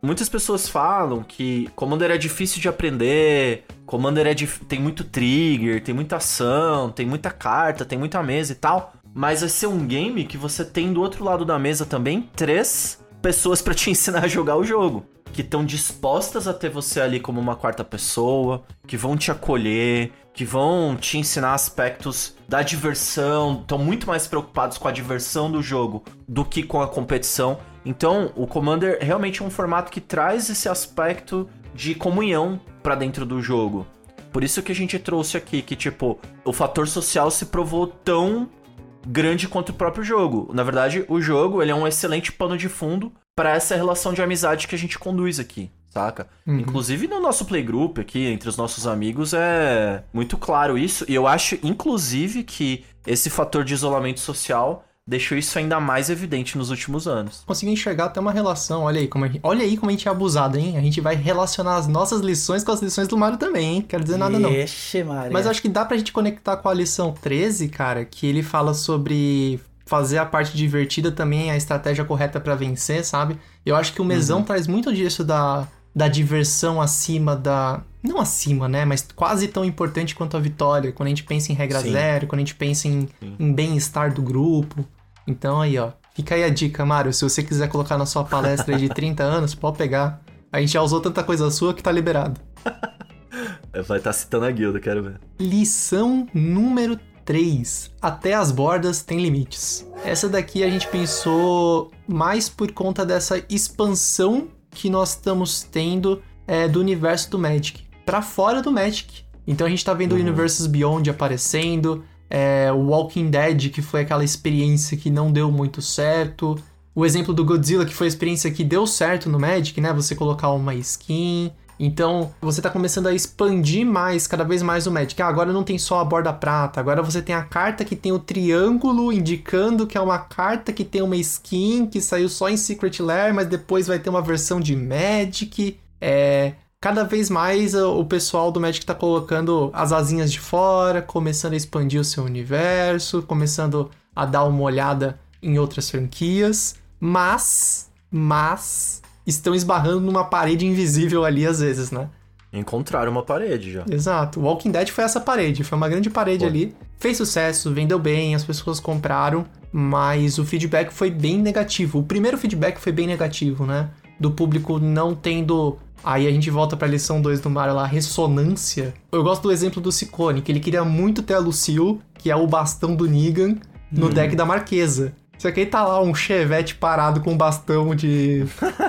Muitas pessoas falam que Commander é difícil de aprender, Commander é dif... tem muito trigger, tem muita ação, tem muita carta, tem muita mesa e tal. Mas vai ser um game que você tem do outro lado da mesa também três pessoas para te [LAUGHS] ensinar a jogar o jogo. Que estão dispostas a ter você ali como uma quarta pessoa, que vão te acolher, que vão te ensinar aspectos da diversão, estão muito mais preocupados com a diversão do jogo do que com a competição. Então, o Commander realmente é um formato que traz esse aspecto de comunhão para dentro do jogo. Por isso que a gente trouxe aqui que tipo, o fator social se provou tão grande quanto o próprio jogo. Na verdade, o jogo, ele é um excelente pano de fundo para essa relação de amizade que a gente conduz aqui, saca? Uhum. Inclusive no nosso playgroup aqui, entre os nossos amigos, é muito claro isso. E eu acho, inclusive, que esse fator de isolamento social deixou isso ainda mais evidente nos últimos anos. Consegui enxergar até uma relação, olha aí como, gente, olha aí como a gente é abusado, hein? A gente vai relacionar as nossas lições com as lições do Mario também, hein? Quero dizer nada não. Ixi, Maria. Mas acho que dá pra gente conectar com a lição 13, cara, que ele fala sobre fazer a parte divertida também, a estratégia correta para vencer, sabe? Eu acho que o mesão uhum. traz muito disso da, da diversão acima da. Não acima, né? Mas quase tão importante quanto a vitória. Quando a gente pensa em regra Sim. zero, quando a gente pensa em, em bem-estar do grupo. Então aí, ó. Fica aí a dica, Mário. Se você quiser colocar na sua palestra de 30 anos, pode pegar. A gente já usou tanta coisa sua que tá liberado. [LAUGHS] Vai estar tá citando a guilda, quero ver. Lição número 3. Até as bordas tem limites. Essa daqui a gente pensou mais por conta dessa expansão que nós estamos tendo é, do universo do Magic para fora do Magic. Então a gente tá vendo uhum. o Universes Beyond aparecendo, é, o Walking Dead, que foi aquela experiência que não deu muito certo. O exemplo do Godzilla, que foi a experiência que deu certo no Magic, né? Você colocar uma skin. Então, você está começando a expandir mais, cada vez mais o Magic. Ah, agora não tem só a borda prata, agora você tem a carta que tem o triângulo indicando que é uma carta que tem uma skin que saiu só em Secret Lair, mas depois vai ter uma versão de Magic. É, cada vez mais o pessoal do Magic está colocando as asinhas de fora, começando a expandir o seu universo, começando a dar uma olhada em outras franquias, mas, mas estão esbarrando numa parede invisível ali às vezes, né? Encontraram uma parede já. Exato. Walking Dead foi essa parede, foi uma grande parede Pô. ali. Fez sucesso, vendeu bem, as pessoas compraram, mas o feedback foi bem negativo. O primeiro feedback foi bem negativo, né? Do público não tendo Aí a gente volta pra lição 2 do Mario lá, ressonância. Eu gosto do exemplo do Ciccone, que ele queria muito ter a Lucille, que é o bastão do Negan, no hum. deck da Marquesa. Só que aí tá lá um chevette parado com um bastão de,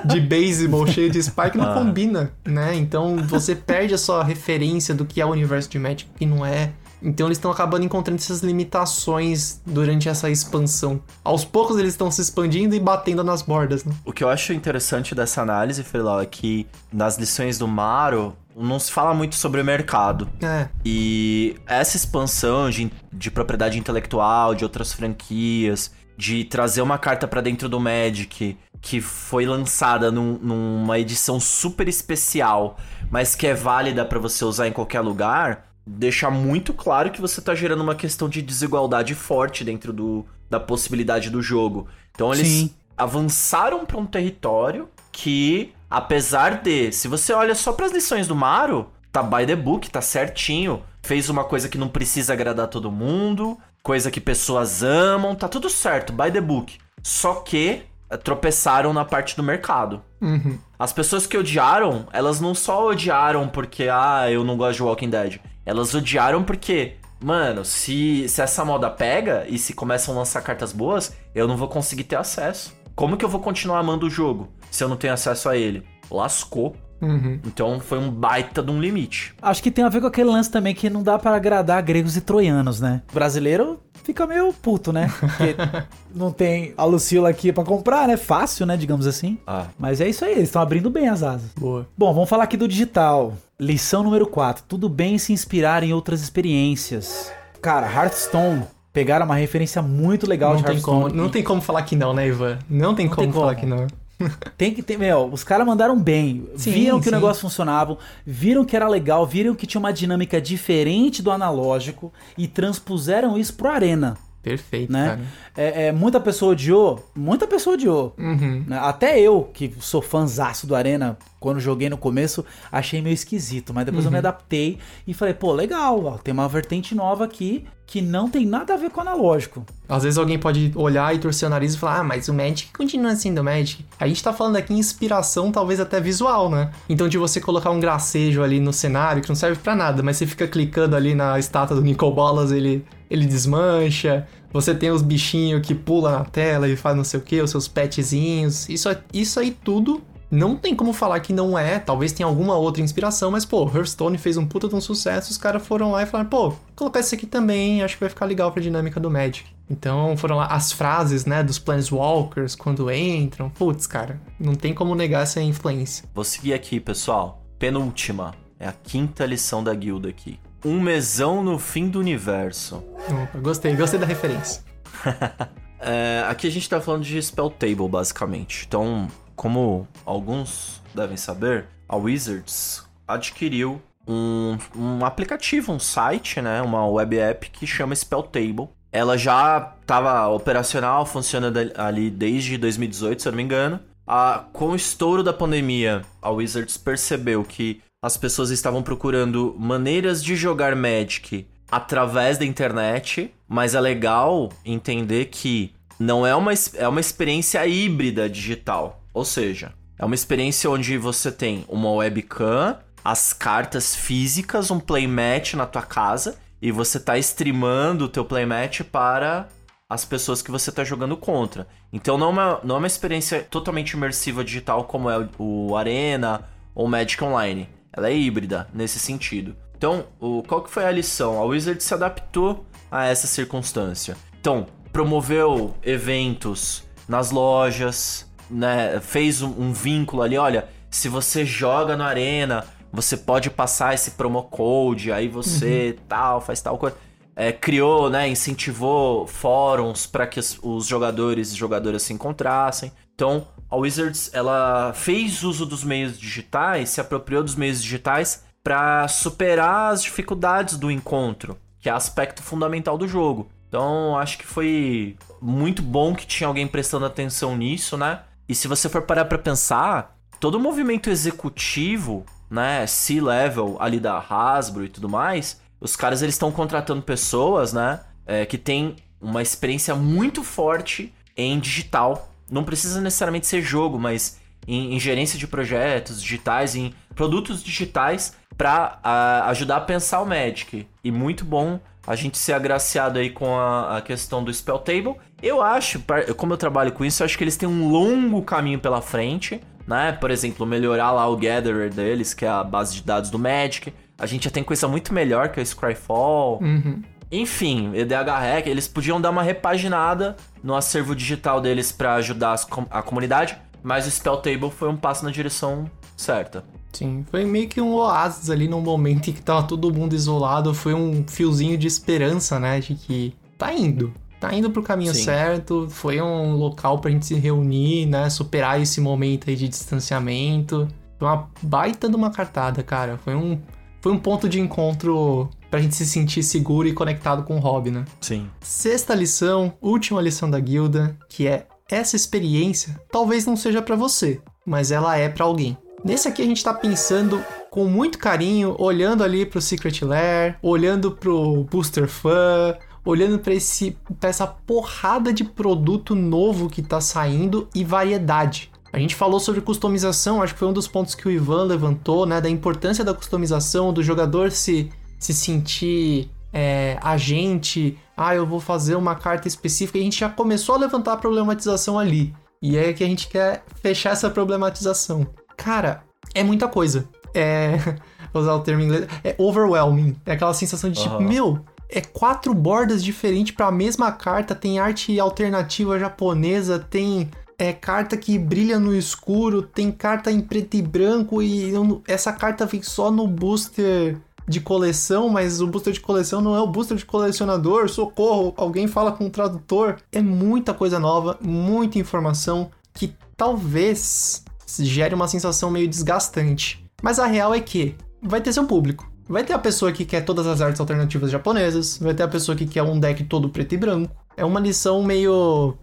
de [LAUGHS] beisebol cheio de spike, não ah. combina, né? Então você perde a sua referência do que é o universo de Magic, que não é. Então eles estão acabando encontrando essas limitações durante essa expansão. Aos poucos eles estão se expandindo e batendo nas bordas, né? O que eu acho interessante dessa análise, Frelau, é que nas lições do Maro, não se fala muito sobre o mercado. É. E essa expansão de, de propriedade intelectual, de outras franquias, de trazer uma carta para dentro do Magic que foi lançada num, numa edição super especial, mas que é válida para você usar em qualquer lugar, deixa muito claro que você tá gerando uma questão de desigualdade forte dentro do, da possibilidade do jogo. Então eles Sim. avançaram para um território que, apesar de, se você olha só para as lições do Mario, tá by the book, tá certinho. Fez uma coisa que não precisa agradar todo mundo, coisa que pessoas amam, tá tudo certo, by the book. Só que eh, tropeçaram na parte do mercado. Uhum. As pessoas que odiaram, elas não só odiaram porque, ah, eu não gosto de Walking Dead. Elas odiaram porque, mano, se, se essa moda pega e se começam a lançar cartas boas, eu não vou conseguir ter acesso. Como que eu vou continuar amando o jogo se eu não tenho acesso a ele? Lascou. Uhum. Então foi um baita de um limite. Acho que tem a ver com aquele lance também que não dá para agradar gregos e troianos, né? O brasileiro fica meio puto, né? Porque [LAUGHS] não tem a Lucila aqui para comprar, né? Fácil, né? Digamos assim. Ah. Mas é isso aí, eles estão abrindo bem as asas. Boa. Bom, vamos falar aqui do digital. Lição número 4. Tudo bem se inspirar em outras experiências. Cara, Hearthstone pegaram uma referência muito legal não de tem Hearthstone. Como, não tem como falar que não, né, Ivan? Não tem, não como, tem como falar que não. [LAUGHS] Tem que ter, meu, os caras mandaram bem. Sim, viram que sim. o negócio funcionava, viram que era legal, viram que tinha uma dinâmica diferente do analógico e transpuseram isso pro Arena. Perfeito, né? É, é, muita pessoa odiou, muita pessoa odiou. Uhum. Né? Até eu, que sou fãzaço do Arena, quando joguei no começo, achei meio esquisito. Mas depois uhum. eu me uhum. adaptei e falei, pô, legal, ó, tem uma vertente nova aqui que não tem nada a ver com o analógico. Às vezes alguém pode olhar e torcer o nariz e falar, ah, mas o Magic continua sendo Magic. A gente tá falando aqui inspiração, talvez até visual, né? Então de você colocar um gracejo ali no cenário, que não serve para nada, mas você fica clicando ali na estátua do Nicol Bolas, ele, ele desmancha. Você tem os bichinhos que pula na tela e faz não sei o que, os seus petzinhos. Isso, isso aí tudo não tem como falar que não é, talvez tenha alguma outra inspiração, mas pô, Hearthstone fez um puta de um sucesso, os caras foram lá e falaram, pô, colocar isso aqui também, acho que vai ficar legal pra dinâmica do Magic. Então foram lá as frases, né, dos Planeswalkers quando entram. Putz, cara, não tem como negar essa influência. Vou seguir aqui, pessoal. Penúltima. É a quinta lição da guilda aqui. Um mesão no fim do universo. Opa, gostei, gostei da referência. [LAUGHS] É, aqui a gente tá falando de Spell Table, basicamente. Então, como alguns devem saber, a Wizards adquiriu um, um aplicativo, um site, né? Uma web app que chama Spell Table. Ela já estava operacional, funciona ali desde 2018, se eu não me engano. A, com o estouro da pandemia, a Wizards percebeu que as pessoas estavam procurando maneiras de jogar Magic através da internet, mas é legal entender que não é uma, é uma experiência híbrida digital. Ou seja, é uma experiência onde você tem uma webcam, as cartas físicas, um playmatch na tua casa e você tá streamando o teu playmatch para as pessoas que você tá jogando contra. Então não é uma, não é uma experiência totalmente imersiva digital como é o Arena ou Magic Online. Ela é híbrida nesse sentido. Então, o, qual que foi a lição? A Wizard se adaptou a essa circunstância. Então, promoveu eventos nas lojas, né? Fez um, um vínculo ali, olha, se você joga no Arena, você pode passar esse promo code, aí você uhum. tal, faz tal coisa. É, criou, né, incentivou fóruns para que os, os jogadores e jogadoras se encontrassem. Então, a Wizards ela fez uso dos meios digitais, se apropriou dos meios digitais para superar as dificuldades do encontro, que é aspecto fundamental do jogo. Então, acho que foi muito bom que tinha alguém prestando atenção nisso, né? E se você for parar para pensar, todo o movimento executivo, né, C-level ali da Hasbro e tudo mais, os caras eles estão contratando pessoas, né, é, que tem uma experiência muito forte em digital. Não precisa necessariamente ser jogo, mas em, em gerência de projetos digitais, em produtos digitais para ajudar a pensar o Magic. E muito bom a gente ser agraciado aí com a, a, questão do Spell Table. Eu acho, como eu trabalho com isso, eu acho que eles têm um longo caminho pela frente, né? Por exemplo, melhorar lá o Gatherer deles, que é a base de dados do Magic. A gente já tem coisa muito melhor que o Scryfall. Uhum. Enfim, EDH Hack, eles podiam dar uma repaginada no acervo digital deles para ajudar a comunidade, mas o Spell Table foi um passo na direção certa. Sim, foi meio que um oásis ali no momento em que tava todo mundo isolado, foi um fiozinho de esperança, né, de que tá indo, tá indo pro caminho Sim. certo, foi um local pra gente se reunir, né, superar esse momento aí de distanciamento. Foi uma baita de uma cartada, cara, foi um, foi um ponto de encontro pra gente se sentir seguro e conectado com o hobby, né? Sim. Sexta lição, última lição da guilda, que é essa experiência talvez não seja para você, mas ela é para alguém. Nesse aqui a gente está pensando com muito carinho, olhando ali pro Secret Lair, olhando pro Booster Fan, olhando para esse pra essa porrada de produto novo que está saindo e variedade. A gente falou sobre customização, acho que foi um dos pontos que o Ivan levantou, né, da importância da customização, do jogador se se sentir é, agente, ah, eu vou fazer uma carta específica, e a gente já começou a levantar a problematização ali. E é que a gente quer fechar essa problematização. Cara, é muita coisa. É. [LAUGHS] Vou usar o termo em inglês. É overwhelming. É aquela sensação de tipo, meu, é quatro bordas diferentes para a mesma carta, tem arte alternativa japonesa, tem é, carta que brilha no escuro, tem carta em preto e branco e eu, essa carta vem só no booster de coleção, mas o booster de coleção não é o booster de colecionador. Socorro, alguém fala com o tradutor. É muita coisa nova, muita informação que talvez gere uma sensação meio desgastante. Mas a real é que vai ter seu público. Vai ter a pessoa que quer todas as artes alternativas japonesas, vai ter a pessoa que quer um deck todo preto e branco. É uma lição meio.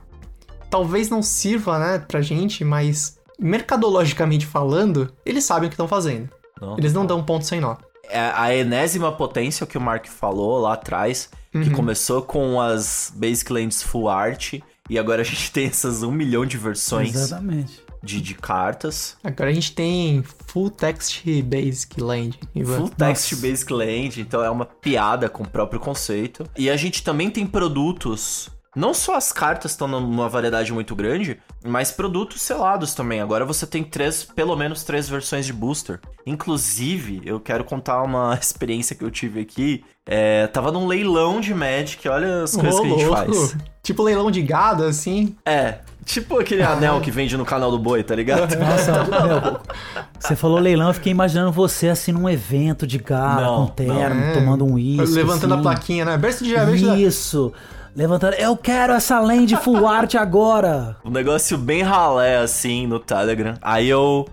Talvez não sirva, né, pra gente, mas mercadologicamente falando, eles sabem o que estão fazendo. Não, eles não, não dão ponto sem nó. É a enésima potência que o Mark falou lá atrás, uhum. que começou com as Basic Lands Full Art, e agora a gente tem essas um milhão de versões. Exatamente de, de cartas. Agora a gente tem Full Text Basic Land. Full Text Basic Land, então é uma piada com o próprio conceito. E a gente também tem produtos não só as cartas estão numa variedade muito grande, mas produtos selados também. Agora você tem três, pelo menos três versões de booster. Inclusive, eu quero contar uma [LAUGHS] experiência que eu tive aqui. É, tava num leilão de Magic, olha as coisas que a gente louco. faz. Tipo leilão de gado, assim? É, Tipo aquele anel que vende no canal do boi, tá ligado? [LAUGHS] Nossa, [LAUGHS] meu, você falou leilão, eu fiquei imaginando você assim num evento de gala, Não, com terno, não. tomando um uísque. Levantando assim. a plaquinha, né? Berço de da- Isso. Levantando, eu quero essa land full art agora. Um negócio bem ralé, assim, no Telegram. Aí eu.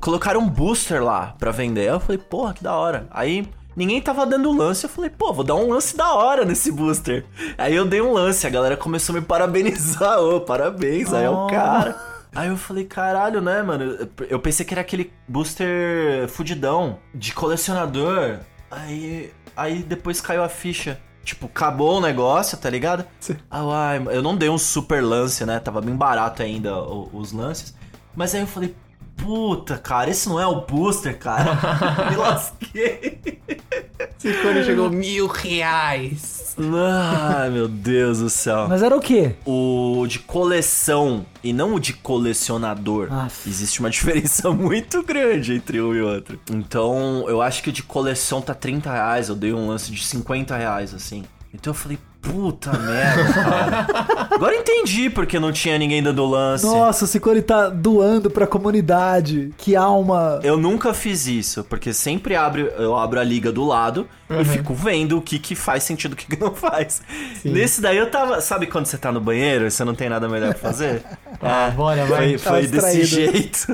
Colocaram um booster lá pra vender. Eu falei, porra, que da hora. Aí ninguém tava dando lance. Eu falei, pô, vou dar um lance da hora nesse booster. Aí eu dei um lance. A galera começou a me parabenizar. Ô, parabéns. Aí é o Oh. cara. Aí eu falei, caralho, né, mano? Eu pensei que era aquele booster fudidão de colecionador. Aí. Aí depois caiu a ficha. Tipo, acabou o negócio, tá ligado? Sim. Ah, uai, eu não dei um super lance, né? Tava bem barato ainda os lances. Mas aí eu falei, puta, cara, esse não é o booster, cara. [LAUGHS] Me lasquei. Esse cone chegou mil reais. Ai, meu Deus do céu. Mas era o quê? O de coleção e não o de colecionador. Aff. Existe uma [LAUGHS] diferença muito grande entre um e outro. Então, eu acho que o de coleção tá 30 reais. Eu dei um lance de 50 reais, assim. Então eu falei, puta merda, cara. Agora entendi porque não tinha ninguém dando lance. Nossa, o Sicori tá doando pra comunidade. Que alma. Eu nunca fiz isso, porque sempre abro, eu abro a liga do lado e fico vendo o que, que faz sentido e o que, que não faz. Nesse daí eu tava. Sabe quando você tá no banheiro e você não tem nada melhor pra fazer? [LAUGHS] Ah, bora, vai. Foi, Tava foi desse jeito.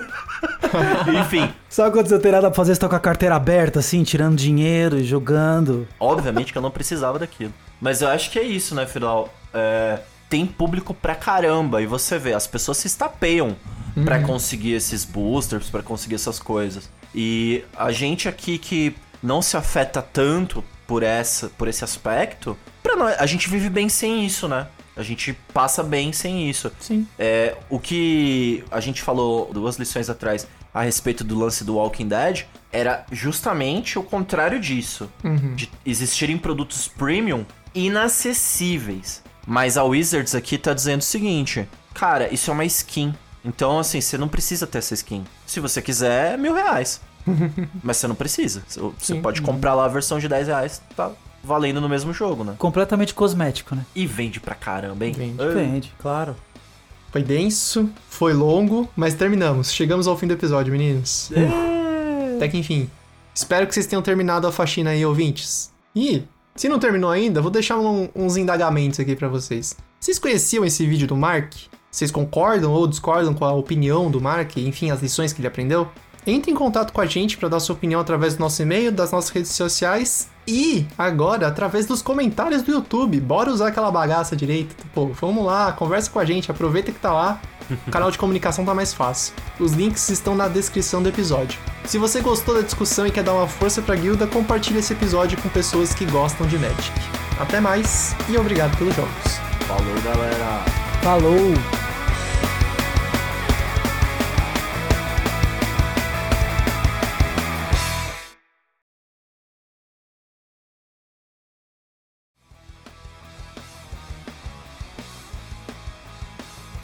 [LAUGHS] Enfim, Sabe quando você não tem nada pra fazer, você tá com a carteira aberta, assim, tirando dinheiro e jogando. obviamente que eu não precisava daquilo. Mas eu acho que é isso, né, Fidal? É, tem público pra caramba e você vê, as pessoas se estapeiam pra conseguir esses boosters, pra conseguir essas coisas. E a gente aqui que não se afeta tanto por essa, por esse aspecto, para nós, a gente vive bem sem isso, né? A gente passa bem sem isso. Sim. É, o que a gente falou duas lições atrás a respeito do lance do Walking Dead era justamente o contrário disso. De existirem produtos premium inacessíveis. Mas a Wizards aqui tá dizendo o seguinte: cara, isso é uma skin. Então, assim, você não precisa ter essa skin. Se você quiser, é mil reais. [LAUGHS] Mas você não precisa. Você Sim. pode comprar lá a versão de 10 reais, tá valendo no mesmo jogo, né? Completamente cosmético, né? E vende pra caramba, hein? Vende. Ah, Depende, claro. Foi denso, foi longo, mas terminamos. Chegamos ao fim do episódio, meninos. Até que enfim. Espero que vocês tenham terminado a faxina aí, ouvintes. E, se não terminou ainda, vou deixar um- uns indagamentos aqui pra vocês. Vocês conheciam esse vídeo do Mark? Vocês concordam ou discordam com a opinião do Mark? Enfim, as lições que ele aprendeu? Entre em contato com a gente para dar sua opinião através do nosso e-mail, das nossas redes sociais e agora através dos comentários do YouTube. Bora usar aquela bagaça direito. Pô, vamos lá, conversa com a gente, aproveita que tá lá. O [LAUGHS] canal de comunicação tá mais fácil. Os links estão na descrição do episódio. Se você gostou da discussão e quer dar uma força pra guilda, compartilhe esse episódio com pessoas que gostam de Magic. Até mais e obrigado pelos jogos. Falou, galera. Falou!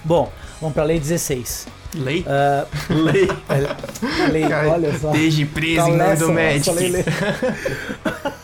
Bom, vamos pra lei 16. Lei? Ah, [LAUGHS] Lei. [LAUGHS] lei, Cara, olha só. Desde preso Tá em nome do lessa, [LAUGHS]